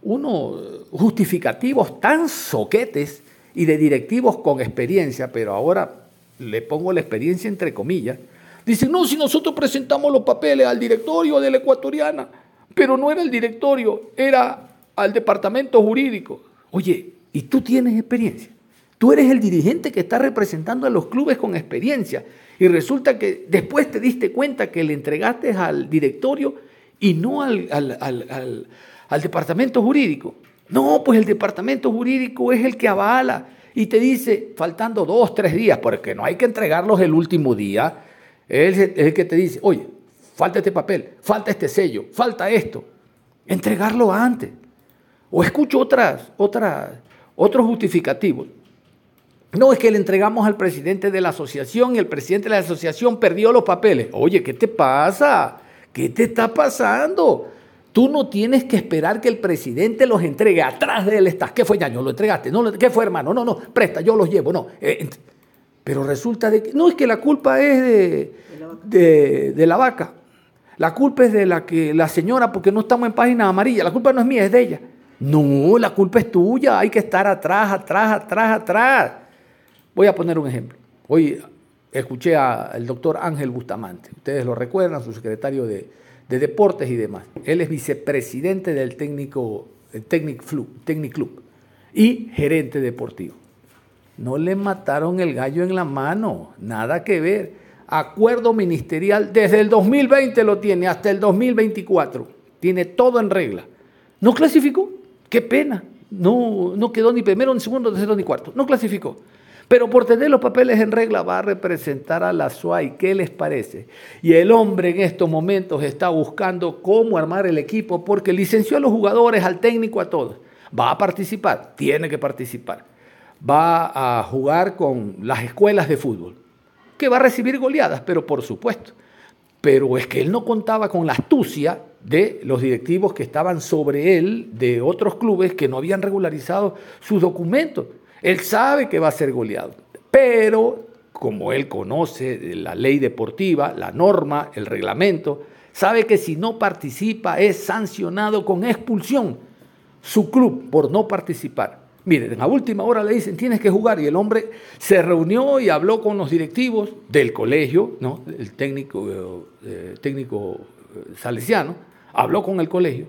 S1: unos justificativos tan soquetes y de directivos con experiencia, pero ahora le pongo la experiencia entre comillas. Dicen, no, si nosotros presentamos los papeles al directorio de la ecuatoriana, pero no era el directorio, era al departamento jurídico. Oye, ¿y tú tienes experiencia? Tú eres el dirigente que está representando a los clubes con experiencia y resulta que después te diste cuenta que le entregaste al directorio y no al, al, departamento jurídico. No, pues el departamento jurídico es el que avala y te dice, faltando dos, tres días, porque no hay que entregarlos el último día, es el que te dice, oye, falta este papel, falta este sello, falta esto. Entregarlo antes. O escucho otras, otras, otros justificativos. No, es que le entregamos al presidente de la asociación y el presidente de la asociación perdió los papeles. Oye, ¿qué te pasa? ¿Qué te está pasando? Tú no tienes que esperar que el presidente los entregue. Atrás de él estás. ¿Qué fue, Ñaño? ¿Lo entregaste? No, ¿Qué fue, hermano? No, no, presta, yo los llevo. No. Eh, pero resulta de que. No, es que la culpa es de, de, de, la vaca. La culpa es de la que la señora, porque no estamos en página amarilla. La culpa no es mía, es de ella. No, la culpa es tuya. Hay que estar atrás, atrás, atrás, atrás. Voy a poner un ejemplo. Hoy escuché al doctor Ángel Bustamante, ustedes lo recuerdan, su secretario de, Deportes y demás. Él es vicepresidente del técnico, Technic, Club y gerente deportivo. No le mataron el gallo en la mano, nada que ver. Acuerdo ministerial desde el 2020 lo tiene hasta el 2024. tiene todo en regla. No clasificó, qué pena. No, no quedó ni primero, ni segundo, ni tercero, ni cuarto. No clasificó. Pero por tener los papeles en regla va a representar a la SUAI. ¿Qué les parece? Y el hombre en estos momentos está buscando cómo armar el equipo porque licenció a los jugadores, al técnico, a todos. Va a participar, tiene que participar. Va a jugar con las escuelas de fútbol, que va a recibir goleadas, pero por supuesto. Pero es que él no contaba con la astucia de los directivos que estaban sobre él, de otros clubes que no habían regularizado sus documentos. Él sabe que va a ser goleado, pero como él conoce la ley deportiva, la norma, el reglamento, sabe que si no participa es sancionado con expulsión su club por no participar. Mire, en la última hora le dicen, tienes que jugar, y el hombre se reunió y habló con los directivos del colegio, ¿no? el técnico, eh, técnico eh, salesiano, habló con el colegio,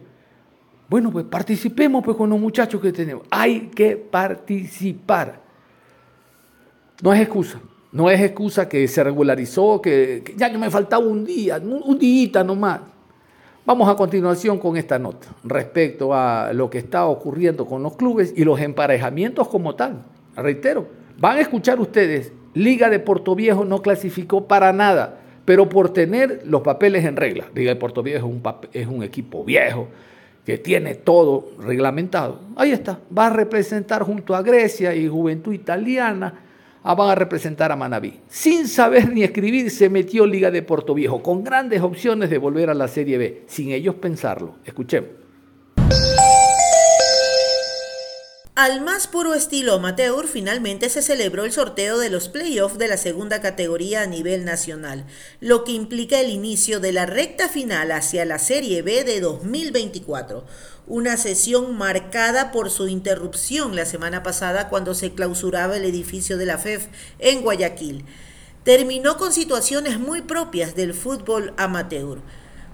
S1: bueno, pues participemos pues con los muchachos que tenemos. Hay que participar. No es excusa. No es excusa que se regularizó, que, ya que me faltaba un día, un, un día nomás. Vamos a continuación con esta nota respecto a lo que está ocurriendo con los clubes y los emparejamientos como tal. Reitero, van a escuchar ustedes, Liga de Puerto Viejo no clasificó para nada, pero por tener los papeles en regla. Liga de Puerto Viejo es un, es un equipo viejo, que tiene todo reglamentado, ahí está, va a representar junto a Grecia y Juventud Italiana, ah, van a representar a Manabí. Sin saber ni escribir, se metió Liga de Puerto Viejo, con grandes opciones de volver a la Serie B, sin ellos pensarlo. Escuchemos.
S2: Al más puro estilo amateur, finalmente se celebró el sorteo de los playoffs de la segunda categoría a nivel nacional, lo que implica el inicio de la recta final hacia la Serie B de 2024. Una sesión marcada por su interrupción la semana pasada cuando se clausuraba el edificio de la FEF en Guayaquil. Terminó con situaciones muy propias del fútbol amateur.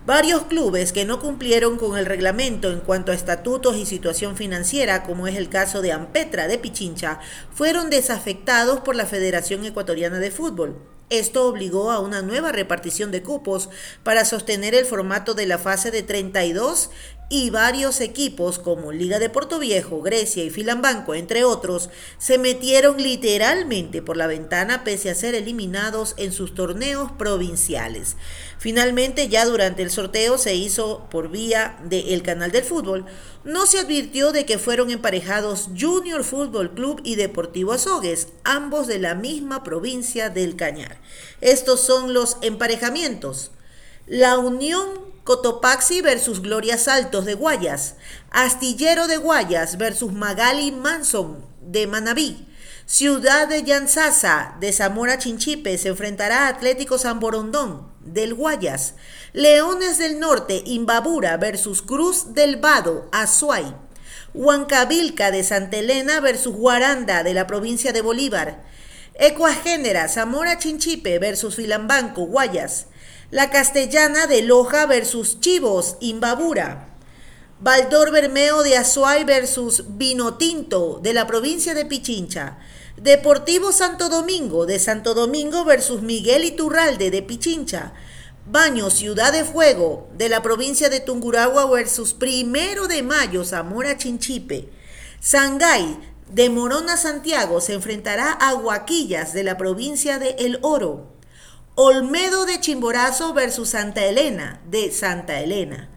S2: Varios clubes que no cumplieron con el reglamento en cuanto a estatutos y situación financiera, como es el caso de Ampetra de Pichincha, fueron desafectados por la Federación Ecuatoriana de Fútbol. Esto obligó a una nueva repartición de cupos para sostener el formato de la fase de 32 y varios equipos como Liga de Puerto Viejo, Grecia y Filambanco, entre otros, se metieron literalmente por la ventana pese a ser eliminados en sus torneos provinciales. Finalmente, ya durante el sorteo se hizo por vía del canal del fútbol, no se advirtió de que fueron emparejados Junior Fútbol Club y Deportivo Azogues, ambos de la misma provincia del Cañar. Estos son los emparejamientos. La Unión Cotopaxi versus Gloria Saltos de Guayas, Astillero de Guayas versus Magali Manson de Manabí, Ciudad de Yanzasa de Zamora Chinchipe se enfrentará a Atlético San Borondón del Guayas, Leones del Norte Imbabura versus Cruz del Vado Azuay, Huancavilca de Santa Elena versus Guaranda de la provincia de Bolívar, Ecuagénera Zamora Chinchipe versus Filambanco Guayas, la Castellana de Loja versus Chivos, Imbabura. Baldor Bermeo de Azuay versus Vinotinto de la provincia de Pichincha. Deportivo Santo Domingo de Santo Domingo versus Miguel Iturralde de Pichincha. Baño Ciudad de Fuego de la provincia de Tunguragua versus Primero de Mayo Zamora Chinchipe. Sangay de Morona Santiago se enfrentará a Huaquillas de la provincia de El Oro. Olmedo de Chimborazo versus Santa Elena de Santa Elena.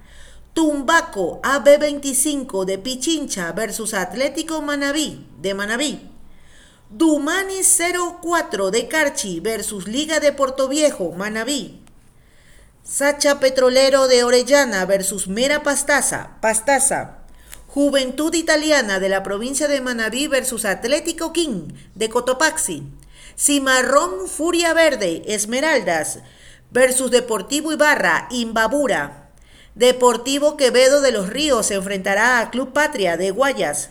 S2: Tumbaco AB25 de Pichincha versus Atlético Manabí de Manabí. Dumani 04 de Carchi versus Liga de Viejo Manabí. Sacha Petrolero de Orellana versus Mera Pastaza, Pastaza. Juventud Italiana de la provincia de Manabí versus Atlético King de Cotopaxi. Cimarrón Furia Verde, Esmeraldas, versus Deportivo Ibarra, Imbabura. Deportivo Quevedo de los Ríos se enfrentará a Club Patria de Guayas.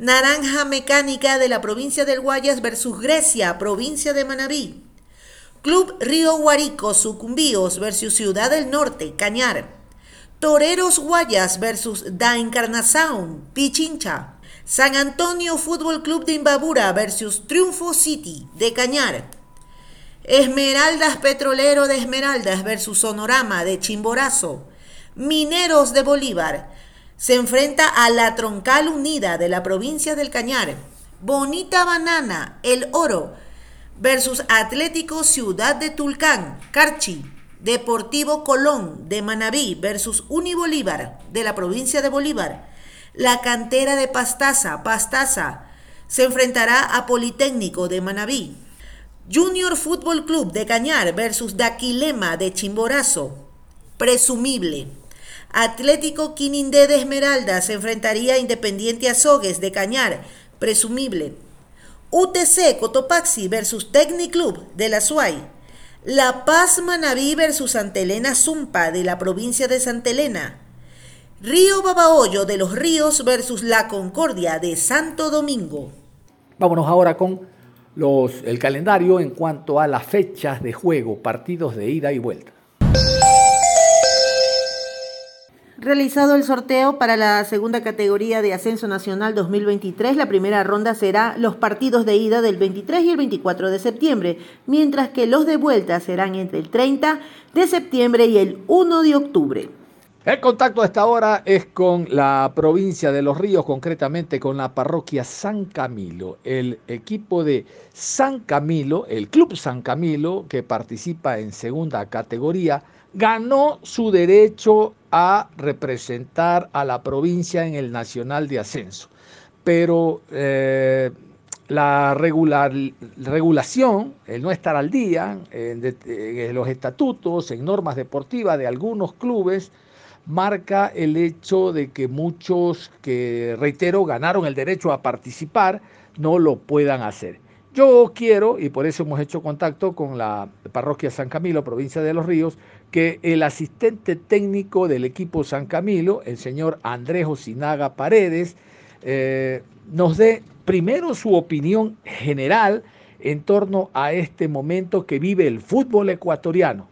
S2: Naranja Mecánica de la provincia del Guayas versus Grecia, provincia de Manabí. Club Río Guarico, Sucumbíos versus Ciudad del Norte, Cañar. Toreros Guayas versus Da Encarnación, Pichincha. San Antonio Fútbol Club de Imbabura versus Triunfo City de Cañar. Esmeraldas Petrolero de Esmeraldas versus Sonorama de Chimborazo. Mineros de Bolívar se enfrenta a la Troncal Unida de la provincia del Cañar. Bonita Banana, El Oro, versus Atlético Ciudad de Tulcán, Carchi. Deportivo Colón de Manabí versus Unibolívar de la provincia de Bolívar. La cantera de Pastaza, Pastaza, se enfrentará a Politécnico de Manabí. Junior Fútbol Club de Cañar versus Daquilema de Chimborazo. Presumible. Atlético Quinindé de Esmeralda se enfrentaría a Independiente Azogues de Cañar. Presumible. UTC Cotopaxi versus Tecniclub de la Suay. La Paz Manabí versus Santa Elena Zumpa de la provincia de Santa Elena. Río Babahoyo de los Ríos versus La Concordia de Santo Domingo.
S1: Vámonos ahora con los, el calendario en cuanto a las fechas de juego, partidos de ida y vuelta.
S2: Realizado el sorteo para la segunda categoría de Ascenso Nacional 2023, la primera ronda será los partidos de ida del 23 y el 24 de septiembre, mientras que los de vuelta serán entre el 30 de septiembre y el 1 de octubre.
S1: El contacto a esta hora es con la provincia de Los Ríos, concretamente con la parroquia San Camilo. El equipo de San Camilo, el Club San Camilo, que participa en segunda categoría, ganó su derecho a representar a la provincia en el Nacional de Ascenso. Pero eh, la regulación, el no estar al día en los estatutos, en normas deportivas de algunos clubes, marca el hecho de que muchos que, reitero, ganaron el derecho a participar, no lo puedan hacer. Yo quiero, y por eso hemos hecho contacto con la parroquia San Camilo, provincia de Los Ríos, que el asistente técnico del equipo San Camilo, el señor Andrés Osinaga Paredes, eh, nos dé primero su opinión general en torno a este momento que vive el fútbol ecuatoriano,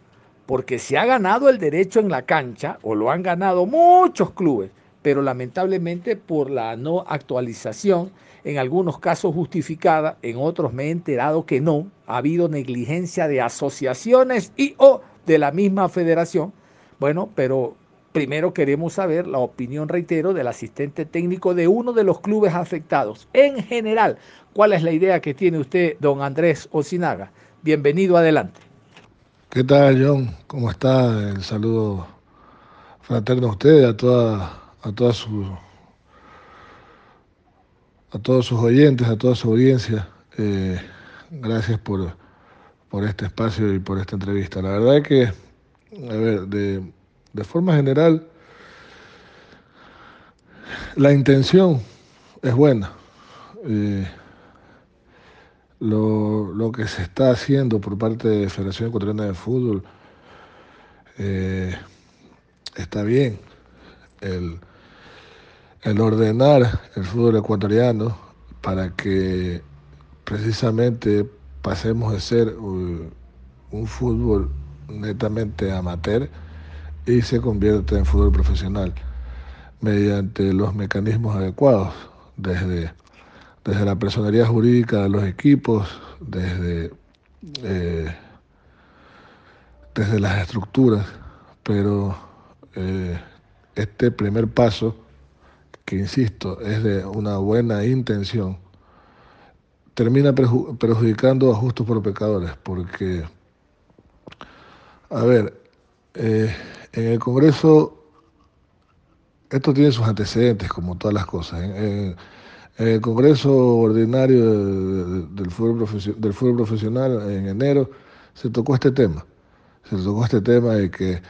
S1: porque se ha ganado el derecho en la cancha, o lo han ganado muchos clubes, pero lamentablemente por la no actualización, en algunos casos justificada, en otros me he enterado que no, ha habido negligencia de asociaciones y o de la misma federación. Bueno, pero primero queremos saber la opinión, reitero, del asistente técnico de uno de los clubes afectados. En general, ¿cuál es la idea que tiene usted, don Andrés Osinaga? Bienvenido adelante.
S11: ¿Qué tal, John? ¿Cómo está? El saludo fraterno a usted, a toda, a toda su, a todos sus oyentes, a toda su audiencia. Eh, gracias por, por este espacio y por esta entrevista. La verdad es que, a ver, de, forma general, la intención es buena. Eh, lo, que se está haciendo por parte de la Federación Ecuatoriana de Fútbol eh, está bien. El, el ordenar el fútbol ecuatoriano para que precisamente pasemos de ser uh, un fútbol netamente amateur y se convierte en fútbol profesional mediante los mecanismos adecuados, desde, desde la personería jurídica de los equipos, desde, eh, desde las estructuras, pero eh, este primer paso, que insisto, es de una buena intención, termina perjudicando a justos por pecadores, porque, a ver, eh, en el Congreso esto tiene sus antecedentes, como todas las cosas. El Congreso Ordinario del fútbol, del fútbol profesional en enero se tocó este tema. Se tocó este tema de que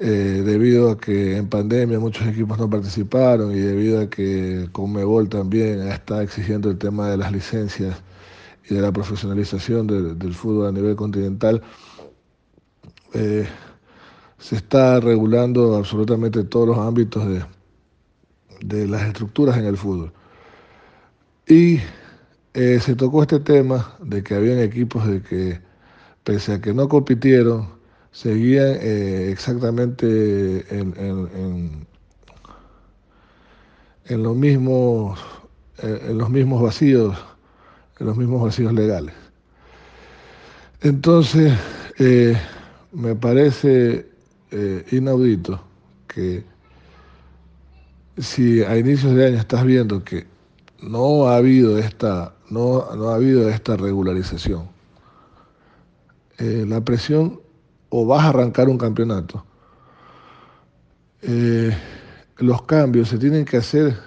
S11: eh, debido a que en pandemia muchos equipos no participaron y debido a que Conmebol también está exigiendo el tema de las licencias y de la profesionalización del fútbol a nivel continental, eh, se está regulando absolutamente todos los ámbitos de, de las estructuras en el fútbol. Y eh, se tocó este tema de que habían equipos de que, pese a que no compitieron, seguían eh, exactamente en, en, en, los mismos, en los mismos vacíos en los mismos vacíos legales. Entonces, eh, me parece eh, inaudito que si a inicios de año estás viendo que no ha habido esta, no, no ha habido esta regularización, eh, la presión o vas a arrancar un campeonato, eh, los cambios se tienen que hacer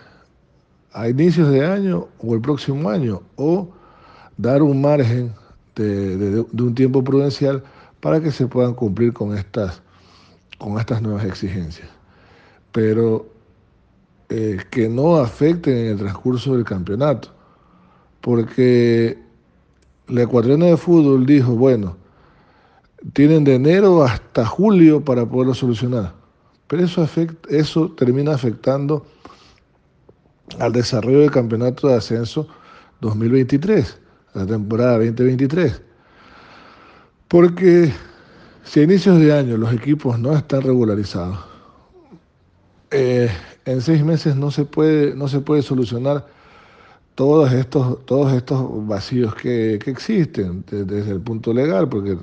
S11: a inicios de año o el próximo año o dar un margen de, de, de un tiempo prudencial para que se puedan cumplir con estas, con estas nuevas exigencias. Pero eh, que no afecten en el transcurso del campeonato. Porque la ecuatoriana de fútbol dijo, bueno, tienen de enero hasta julio para poderlo solucionar. Pero eso, afecta, eso termina afectando al desarrollo del campeonato de ascenso 2023, la temporada 2023. Porque si a inicios de año los equipos no están regularizados, eh, en seis meses no se puede, no se puede solucionar todos estos, todos estos vacíos que, que existen desde, el punto legal, porque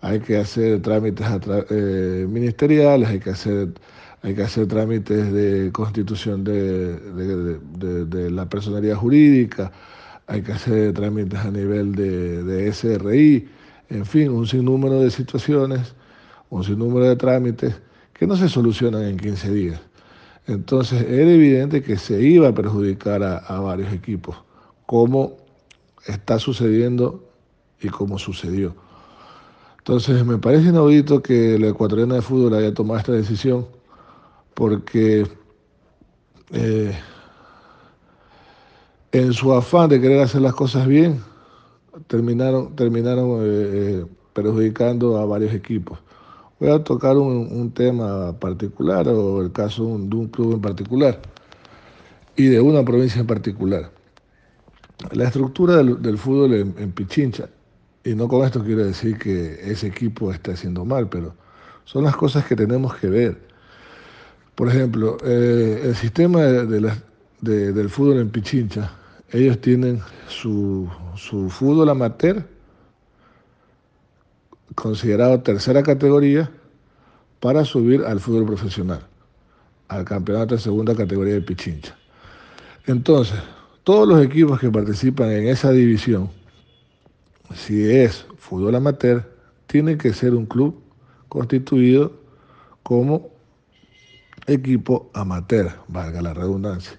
S11: hay que hacer trámites eh, ministeriales, hay que hacer, hay que hacer trámites de constitución de, de, de, de, la personalidad jurídica, hay que hacer trámites a nivel de, SRI, en fin, un sinnúmero de situaciones, un sinnúmero de trámites que no se solucionan en 15 días. Entonces era evidente que se iba a perjudicar a, varios equipos, como está sucediendo y como sucedió. Entonces me parece inaudito que la ecuatoriana de fútbol haya tomado esta decisión, porque eh, en su afán de querer hacer las cosas bien, terminaron, terminaron eh, perjudicando a varios equipos. Voy a tocar un, un, tema particular o el caso de un, club en particular y de una provincia en particular. La estructura del, del fútbol en, Pichincha y no con esto quiero decir que ese equipo está haciendo mal, pero son las cosas que tenemos que ver. Por ejemplo, eh, el sistema de, del fútbol en Pichincha, ellos tienen su, su fútbol amateur considerado tercera categoría para subir al fútbol profesional, al campeonato de segunda categoría de Pichincha. Entonces, todos los equipos que participan en esa división, si es fútbol amateur, tiene que ser un club constituido como equipo amateur, valga la redundancia.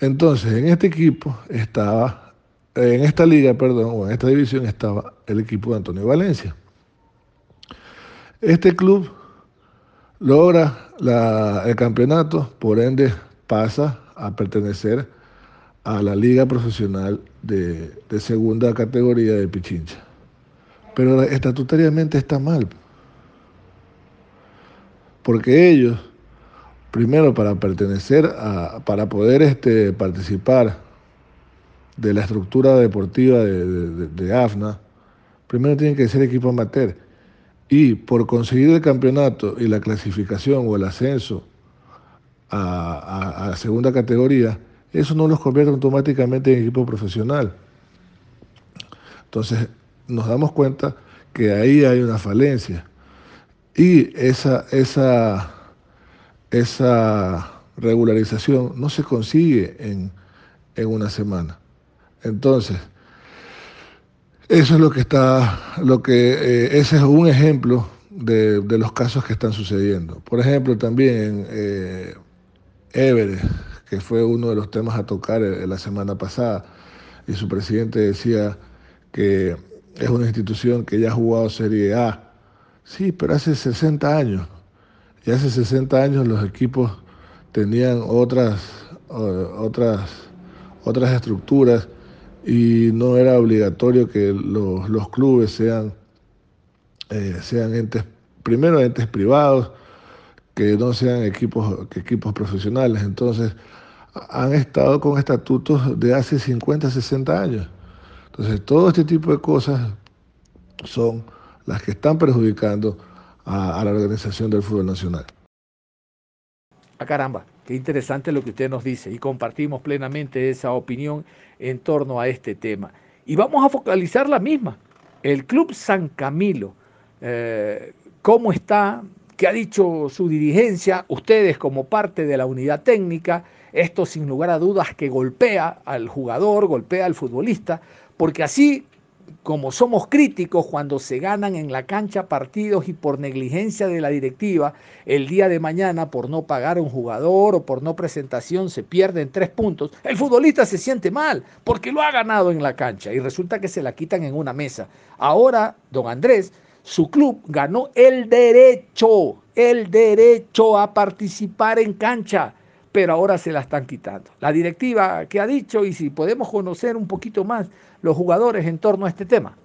S11: Entonces, en este equipo estaba, en esta liga, perdón, o en esta división estaba el equipo de Antonio Valencia. Este club logra el campeonato, por ende pasa a pertenecer a la liga profesional de, segunda categoría de Pichincha. Pero estatutariamente está mal. Porque ellos, primero para pertenecer a, para poder este, participar de la estructura deportiva de, de, de, AFNA, primero tienen que ser equipo amateur. Y por conseguir el campeonato y la clasificación o el ascenso a, a, segunda categoría, eso no los convierte automáticamente en equipo profesional. Entonces, nos damos cuenta que ahí hay una falencia. Y esa, esa, esa regularización no se consigue en, en una semana. Entonces, eso es lo que está, lo que, eh, ese es un ejemplo de, de, los casos que están sucediendo. Por ejemplo, también eh, Everest, que fue uno de los temas a tocar eh, la semana pasada, y su presidente decía que es una institución que ya ha jugado Serie A. Sí, pero hace 60 años. Y hace 60 años los equipos tenían otras, otras, otras estructuras y no era obligatorio que los, los clubes sean, eh, sean entes, primero entes privados, que no sean equipos, equipos profesionales. Entonces, han estado con estatutos de hace 50, 60 años. Entonces, todo este tipo de cosas son las que están perjudicando a, a la organización del fútbol nacional.
S1: Ah, caramba, qué interesante lo que usted nos dice y compartimos plenamente esa opinión en torno a este tema. Y vamos a focalizar la misma. El Club San Camilo, eh, ¿cómo está? ¿Qué ha dicho su dirigencia? Ustedes como parte de la unidad técnica, esto sin lugar a dudas que golpea al jugador, golpea al futbolista, porque así como somos críticos cuando se ganan en la cancha partidos y por negligencia de la directiva, el día de mañana por no pagar a un jugador o por no presentación se pierden tres puntos, el futbolista se siente mal porque lo ha ganado en la cancha y resulta que se la quitan en una mesa. Ahora, don Andrés, su club ganó el derecho, el derecho a participar en cancha pero ahora se la están quitando. La directiva, ¿qué ha dicho? Y si podemos conocer un poquito más los jugadores en torno a este tema.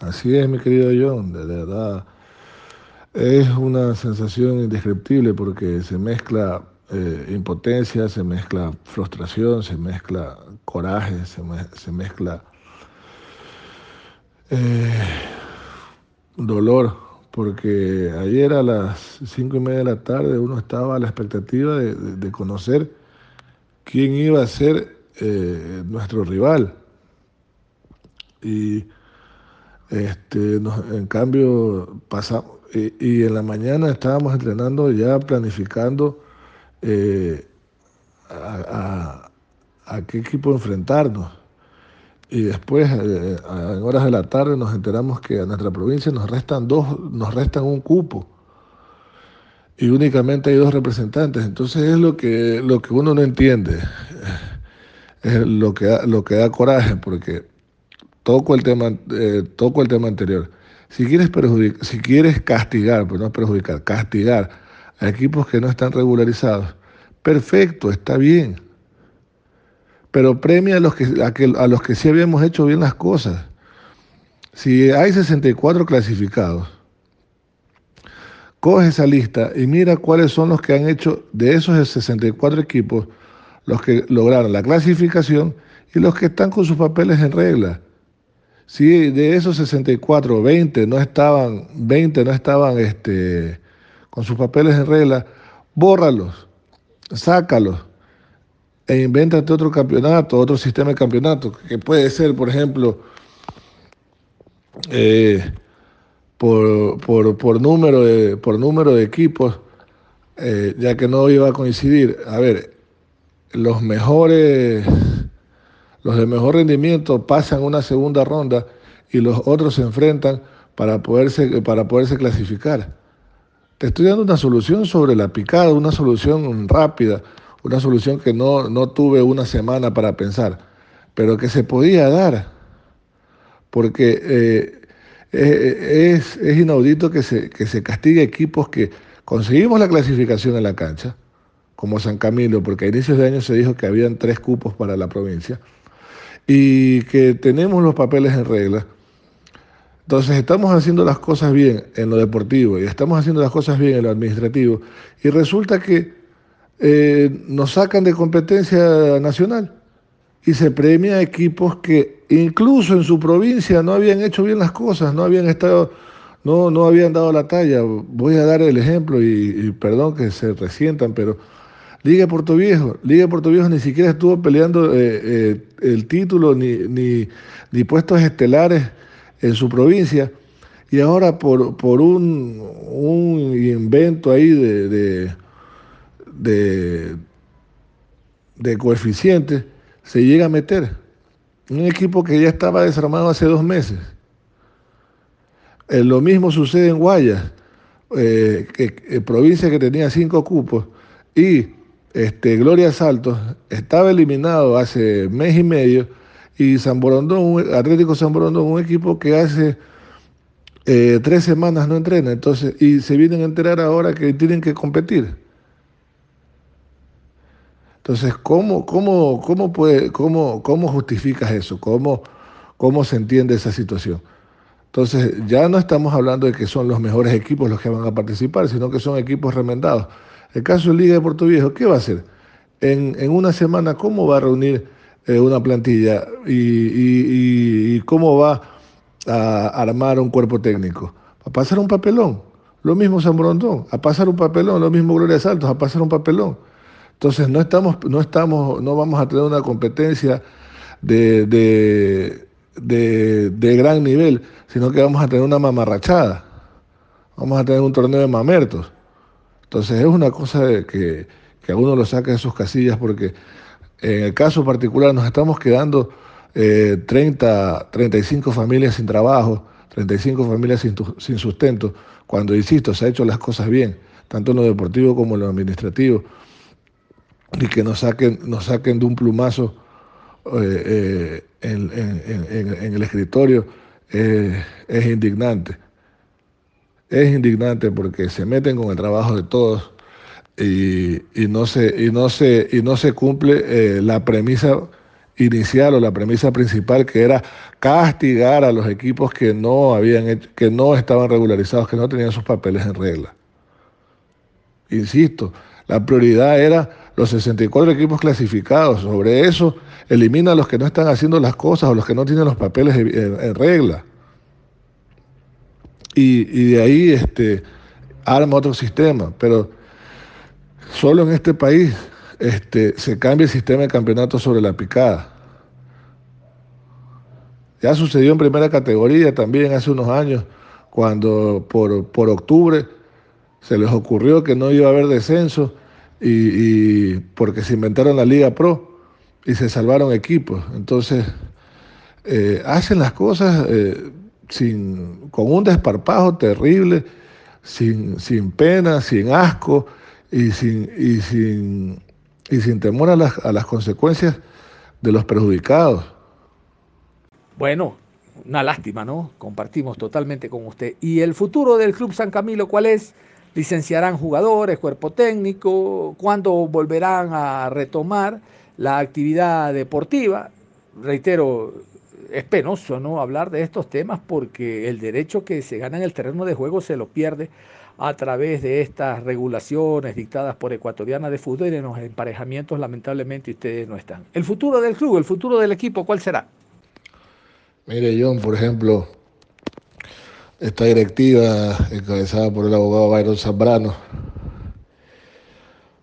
S11: Así es, mi querido John, de verdad. Es una sensación indescriptible porque se mezcla eh, impotencia, se mezcla frustración, se mezcla coraje, se, mezcla eh, dolor porque ayer a las cinco y media de la tarde uno estaba a la expectativa de, conocer quién iba a ser eh, nuestro rival. Y este, en cambio pasamos, y, en la mañana estábamos entrenando ya planificando eh, a qué equipo enfrentarnos. Y después, eh, en horas de la tarde, nos enteramos que a nuestra provincia nos restan dos, nos restan un cupo. Y únicamente hay dos representantes. Entonces es lo que, lo que uno no entiende. Es lo que, da, lo que da coraje, porque toco el tema, eh, toco el tema anterior. Si quieres, si quieres castigar, pues no perjudicar, castigar a equipos que no están regularizados, perfecto, está bien pero premia a los que, a, los que sí habíamos hecho bien las cosas. Si hay 64 clasificados, coge esa lista y mira cuáles son los que han hecho de esos 64 equipos los que lograron la clasificación y los que están con sus papeles en regla. Si de esos 64, 20 no estaban, 20 no estaban este, con sus papeles en regla, bórralos, sácalos e invéntate otro campeonato, otro sistema de campeonato, que puede ser, por ejemplo, eh, por, número de, por número de equipos, eh, ya que no iba a coincidir. A ver, los mejores, los de mejor rendimiento pasan una segunda ronda y los otros se enfrentan para poderse, para poderse clasificar. Te estoy dando una solución sobre la picada, una solución rápida una solución que no, no tuve una semana para pensar, pero que se podía dar, porque eh, eh, es, es, inaudito que se, que se castigue equipos que conseguimos la clasificación en la cancha, como San Camilo, porque a inicios de año se dijo que habían tres cupos para la provincia, y que tenemos los papeles en regla. Entonces estamos haciendo las cosas bien en lo deportivo y estamos haciendo las cosas bien en lo administrativo y resulta que eh, nos sacan de competencia nacional y se premia a equipos que incluso en su provincia no habían hecho bien las cosas, no habían estado, no, no habían dado la talla. Voy a dar el ejemplo y, perdón que se resientan, pero Liga Puerto Viejo, Liga Puerto Viejo ni siquiera estuvo peleando eh, eh, el título ni, ni, puestos estelares en su provincia y ahora por, por un, un invento ahí de, de coeficientes se llega a meter. Un equipo que ya estaba desarmado hace dos meses. Eh, lo mismo sucede en Guayas, eh, eh, provincia que tenía cinco cupos, y este, Gloria Saltos estaba eliminado hace mes y medio, y San Borondón, Atlético San Borondón, un equipo que hace tres semanas no entrena, entonces, y se vienen a enterar ahora que tienen que competir. Entonces, ¿cómo, cómo, cómo, puede, cómo, cómo justificas eso? ¿Cómo, ¿Cómo se entiende esa situación? Entonces, ya no estamos hablando de que son los mejores equipos los que van a participar, sino que son equipos remendados. El caso de Liga de Puerto Viejo, ¿qué va a hacer? En, una semana, ¿cómo va a reunir eh, una plantilla y, cómo va a armar un cuerpo técnico? ¿A pasar un papelón? Lo mismo San Brondón, a pasar un papelón, lo mismo Gloria Saltos, a pasar un papelón. Entonces no estamos, no estamos, no vamos a tener una competencia de, de, gran nivel, sino que vamos a tener una mamarrachada.
S12: vamos a tener un torneo de mamertos. Entonces es una cosa que, que a uno lo saca de sus casillas porque en el caso particular nos estamos quedando 30, eh, 35 familias sin trabajo, 35 familias sin, sin sustento, cuando, insisto, se ha hecho las cosas bien, tanto en lo deportivo como en lo administrativo, y que nos saquen, nos saquen de un plumazo eh, eh, en, el escritorio es indignante. Es indignante porque se meten con el trabajo de todos y, no, se, y, no, se, y no se cumple la premisa inicial o la premisa principal que era castigar a los equipos que no habían que no estaban regularizados, que no tenían sus papeles en regla. Insisto, la prioridad era los 64 equipos clasificados. Sobre eso, elimina a los que no están haciendo las cosas o los que no tienen los papeles en, regla. Y, de ahí este, arma otro sistema. Pero solo en este país este, se cambia el sistema de campeonato sobre la picada. Ya sucedió en primera categoría también hace unos años, cuando por, por octubre se les ocurrió que no iba a haber descenso y, porque se inventaron la Liga Pro y se salvaron equipos. Entonces, eh, hacen las cosas eh, sin, con un desparpajo terrible, sin, sin pena, sin asco y sin, y sin, y sin temor a las, a las consecuencias de los perjudicados.
S1: Bueno, una lástima, ¿no? Compartimos totalmente con usted. ¿Y el futuro del Club San Camilo cuál es? ¿Licenciarán jugadores, cuerpo técnico? ¿Cuándo volverán a retomar la actividad deportiva? Reitero, es penoso no hablar de estos temas porque el derecho que se gana en el terreno de juego se lo pierde a través de estas regulaciones dictadas por Ecuatoriana de Fútbol y en los emparejamientos lamentablemente ustedes no están. El futuro del club, el futuro del equipo, ¿cuál será?
S12: Mire, John, por ejemplo, esta directiva encabezada por el abogado Byron Zambrano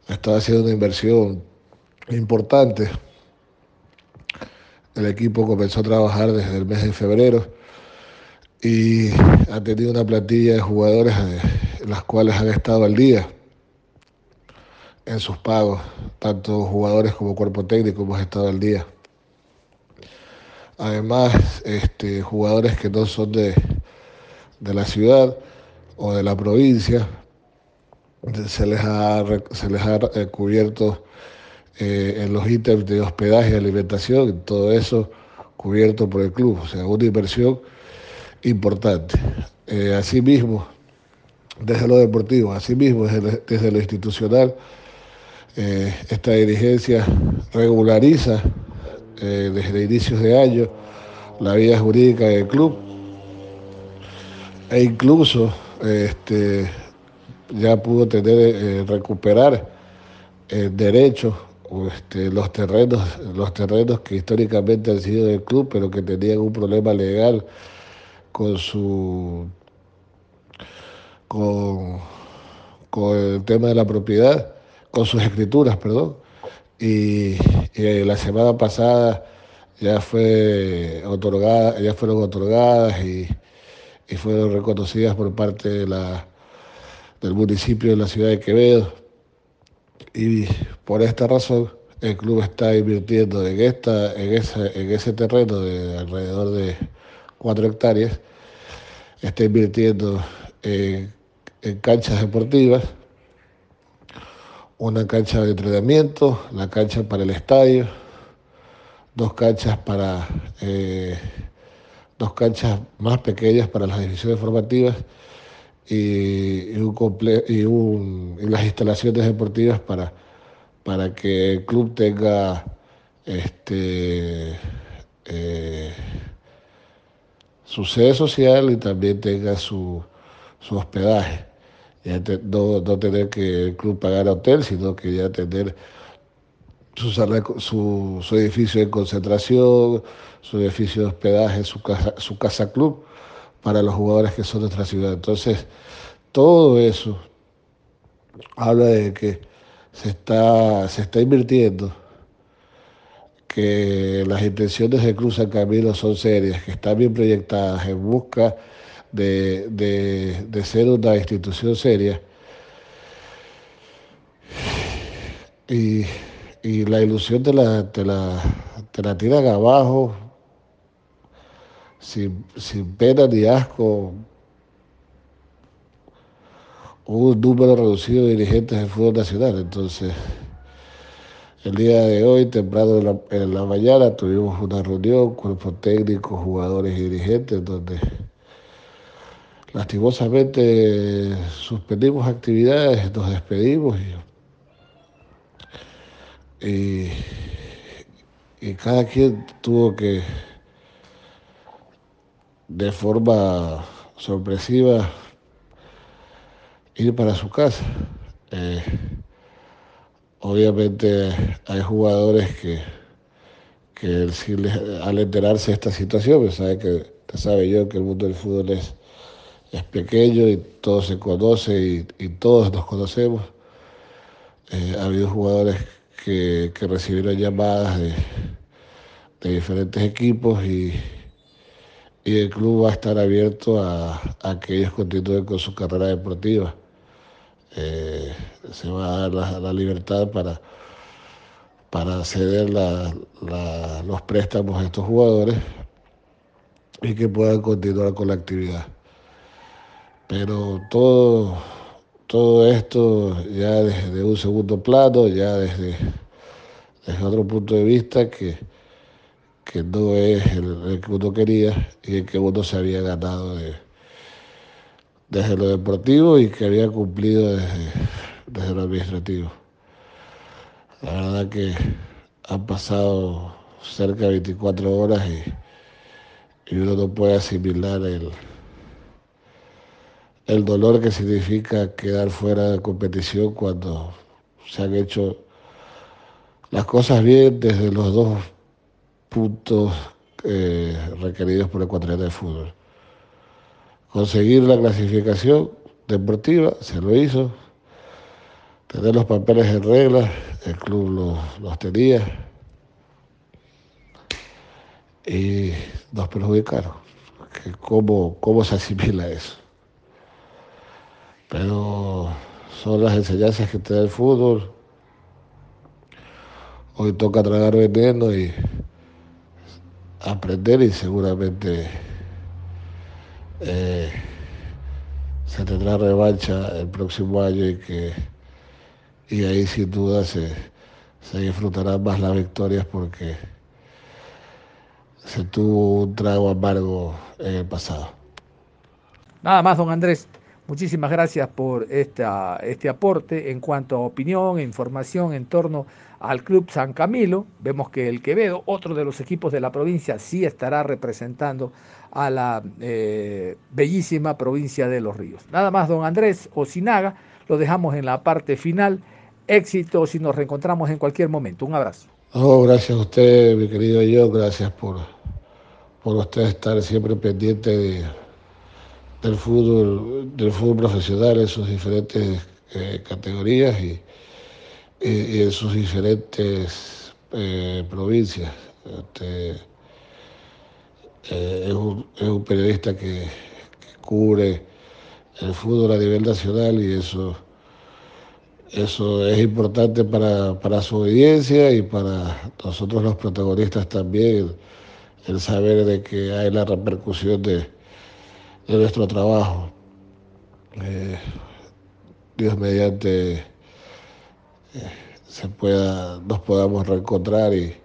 S12: estaba haciendo una inversión importante. El equipo comenzó a trabajar desde el mes de febrero y ha tenido una plantilla de jugadores eh, las cuales han estado al día en sus pagos, tanto jugadores como cuerpo técnico hemos estado al día. Además, este, jugadores que no son de, de la ciudad o de la provincia, se les ha, se les ha eh, cubierto eh, en los ítems de hospedaje y alimentación, todo eso cubierto por el club, o sea, una inversión importante. Eh, asimismo, desde lo deportivo, asimismo desde, desde lo institucional, eh, esta dirigencia regulariza desde inicios de año la vida jurídica del club e incluso este, ya pudo tener recuperar derechos este, los terrenos los terrenos que históricamente han sido del club pero que tenían un problema legal con su con, con el tema de la propiedad, con sus escrituras, perdón. Y, la semana pasada ya fue otorgada, ya fueron otorgadas y, y fueron reconocidas por parte de la, del municipio de la ciudad de Quevedo. Y por esta razón el club está invirtiendo en, esta, en, ese, en ese terreno de alrededor de cuatro hectáreas, está invirtiendo en, canchas deportivas, una cancha de entrenamiento, la cancha para el estadio, dos canchas para eh, dos canchas más pequeñas para las divisiones formativas y, un y, las instalaciones deportivas para, para que el club tenga este eh, su sede social y también tenga su, hospedaje. no, no, tener que el club pagar hotel, sino que ya tener su, su, edificio de concentración, su edificio de hospedaje, su casa, su casa club para los jugadores que son de nuestra ciudad. Entonces, todo eso habla de que se está, se está invirtiendo que las intenciones de Cruz San Camilo son serias, que están bien proyectadas en busca de, de, ser una institución seria. Y, la ilusión te la, te la, te la tiran abajo sin, sin pena ni asco. Un número reducido de dirigentes del fútbol nacional. Entonces, el día de hoy, temprano en la, mañana, tuvimos una reunión, cuerpo técnico, jugadores y dirigentes, donde lastimosamente suspendimos actividades, nos despedimos y, y cada quien tuvo que, de forma sorpresiva, ir para su casa. Eh, Obviamente hay jugadores que, que al enterarse de esta situación, pues sabe que sabe yo que el mundo del fútbol es, es pequeño y todo se conoce y, todos nos conocemos. Eh, ha habido jugadores que, recibieron llamadas de, diferentes equipos y, el club va a estar abierto a, a que ellos continúen con su carrera deportiva. Eh, se va a dar la, libertad para, para ceder los préstamos a estos jugadores y que puedan continuar con la actividad. Pero todo, todo esto ya desde un segundo plano, ya desde, desde otro punto de vista que, que no es el, que uno quería y el que uno se había ganado de, desde lo deportivo y que había cumplido desde, lo administrativo. La verdad que han pasado cerca de 24 horas y, uno no puede asimilar el, el dolor que significa quedar fuera de competición cuando se han hecho las cosas bien desde los dos puntos eh, requeridos por el Ecuatorial de Fútbol conseguir la clasificación deportiva, se lo hizo, tener los papeles en regla, el club los, tenía y nos perjudicaron. ¿Cómo, ¿Cómo se asimila eso? Pero son las enseñanzas que te da el fútbol. Hoy toca tragar veneno y aprender y seguramente eh, se tendrá revancha el próximo año y que y ahí sin duda se, se disfrutarán más las victorias porque se tuvo un trago amargo en el pasado.
S1: Nada más, don Andrés. Muchísimas gracias por esta, este aporte en cuanto a opinión e información en torno al Club San Camilo. Vemos que el Quevedo, otro de los equipos de la provincia, sí estará representando a la eh, bellísima provincia de Los Ríos. Nada más, don Andrés Osinaga, lo dejamos en la parte final. Éxitos y nos reencontramos en cualquier momento. Un abrazo.
S12: Oh, gracias a usted, mi querido yo, gracias por, por usted estar siempre pendiente del fútbol, del fútbol profesional en sus diferentes eh, categorías y, en sus diferentes eh, provincias. Usted, eh, es, un, periodista que, cubre el fútbol a nivel nacional y eso, eso es importante para, su audiencia y para nosotros los protagonistas también, el, saber de que hay la repercusión de, nuestro trabajo. Eh, Dios mediante se pueda, nos podamos reencontrar y,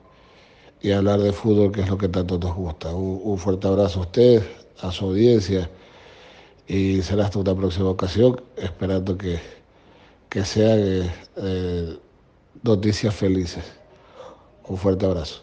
S12: y hablar de fútbol, que es lo que tanto nos gusta. Un, fuerte abrazo a usted, a su audiencia y será hasta una próxima ocasión, esperando que, que sean eh, eh, noticias felices. Un fuerte abrazo.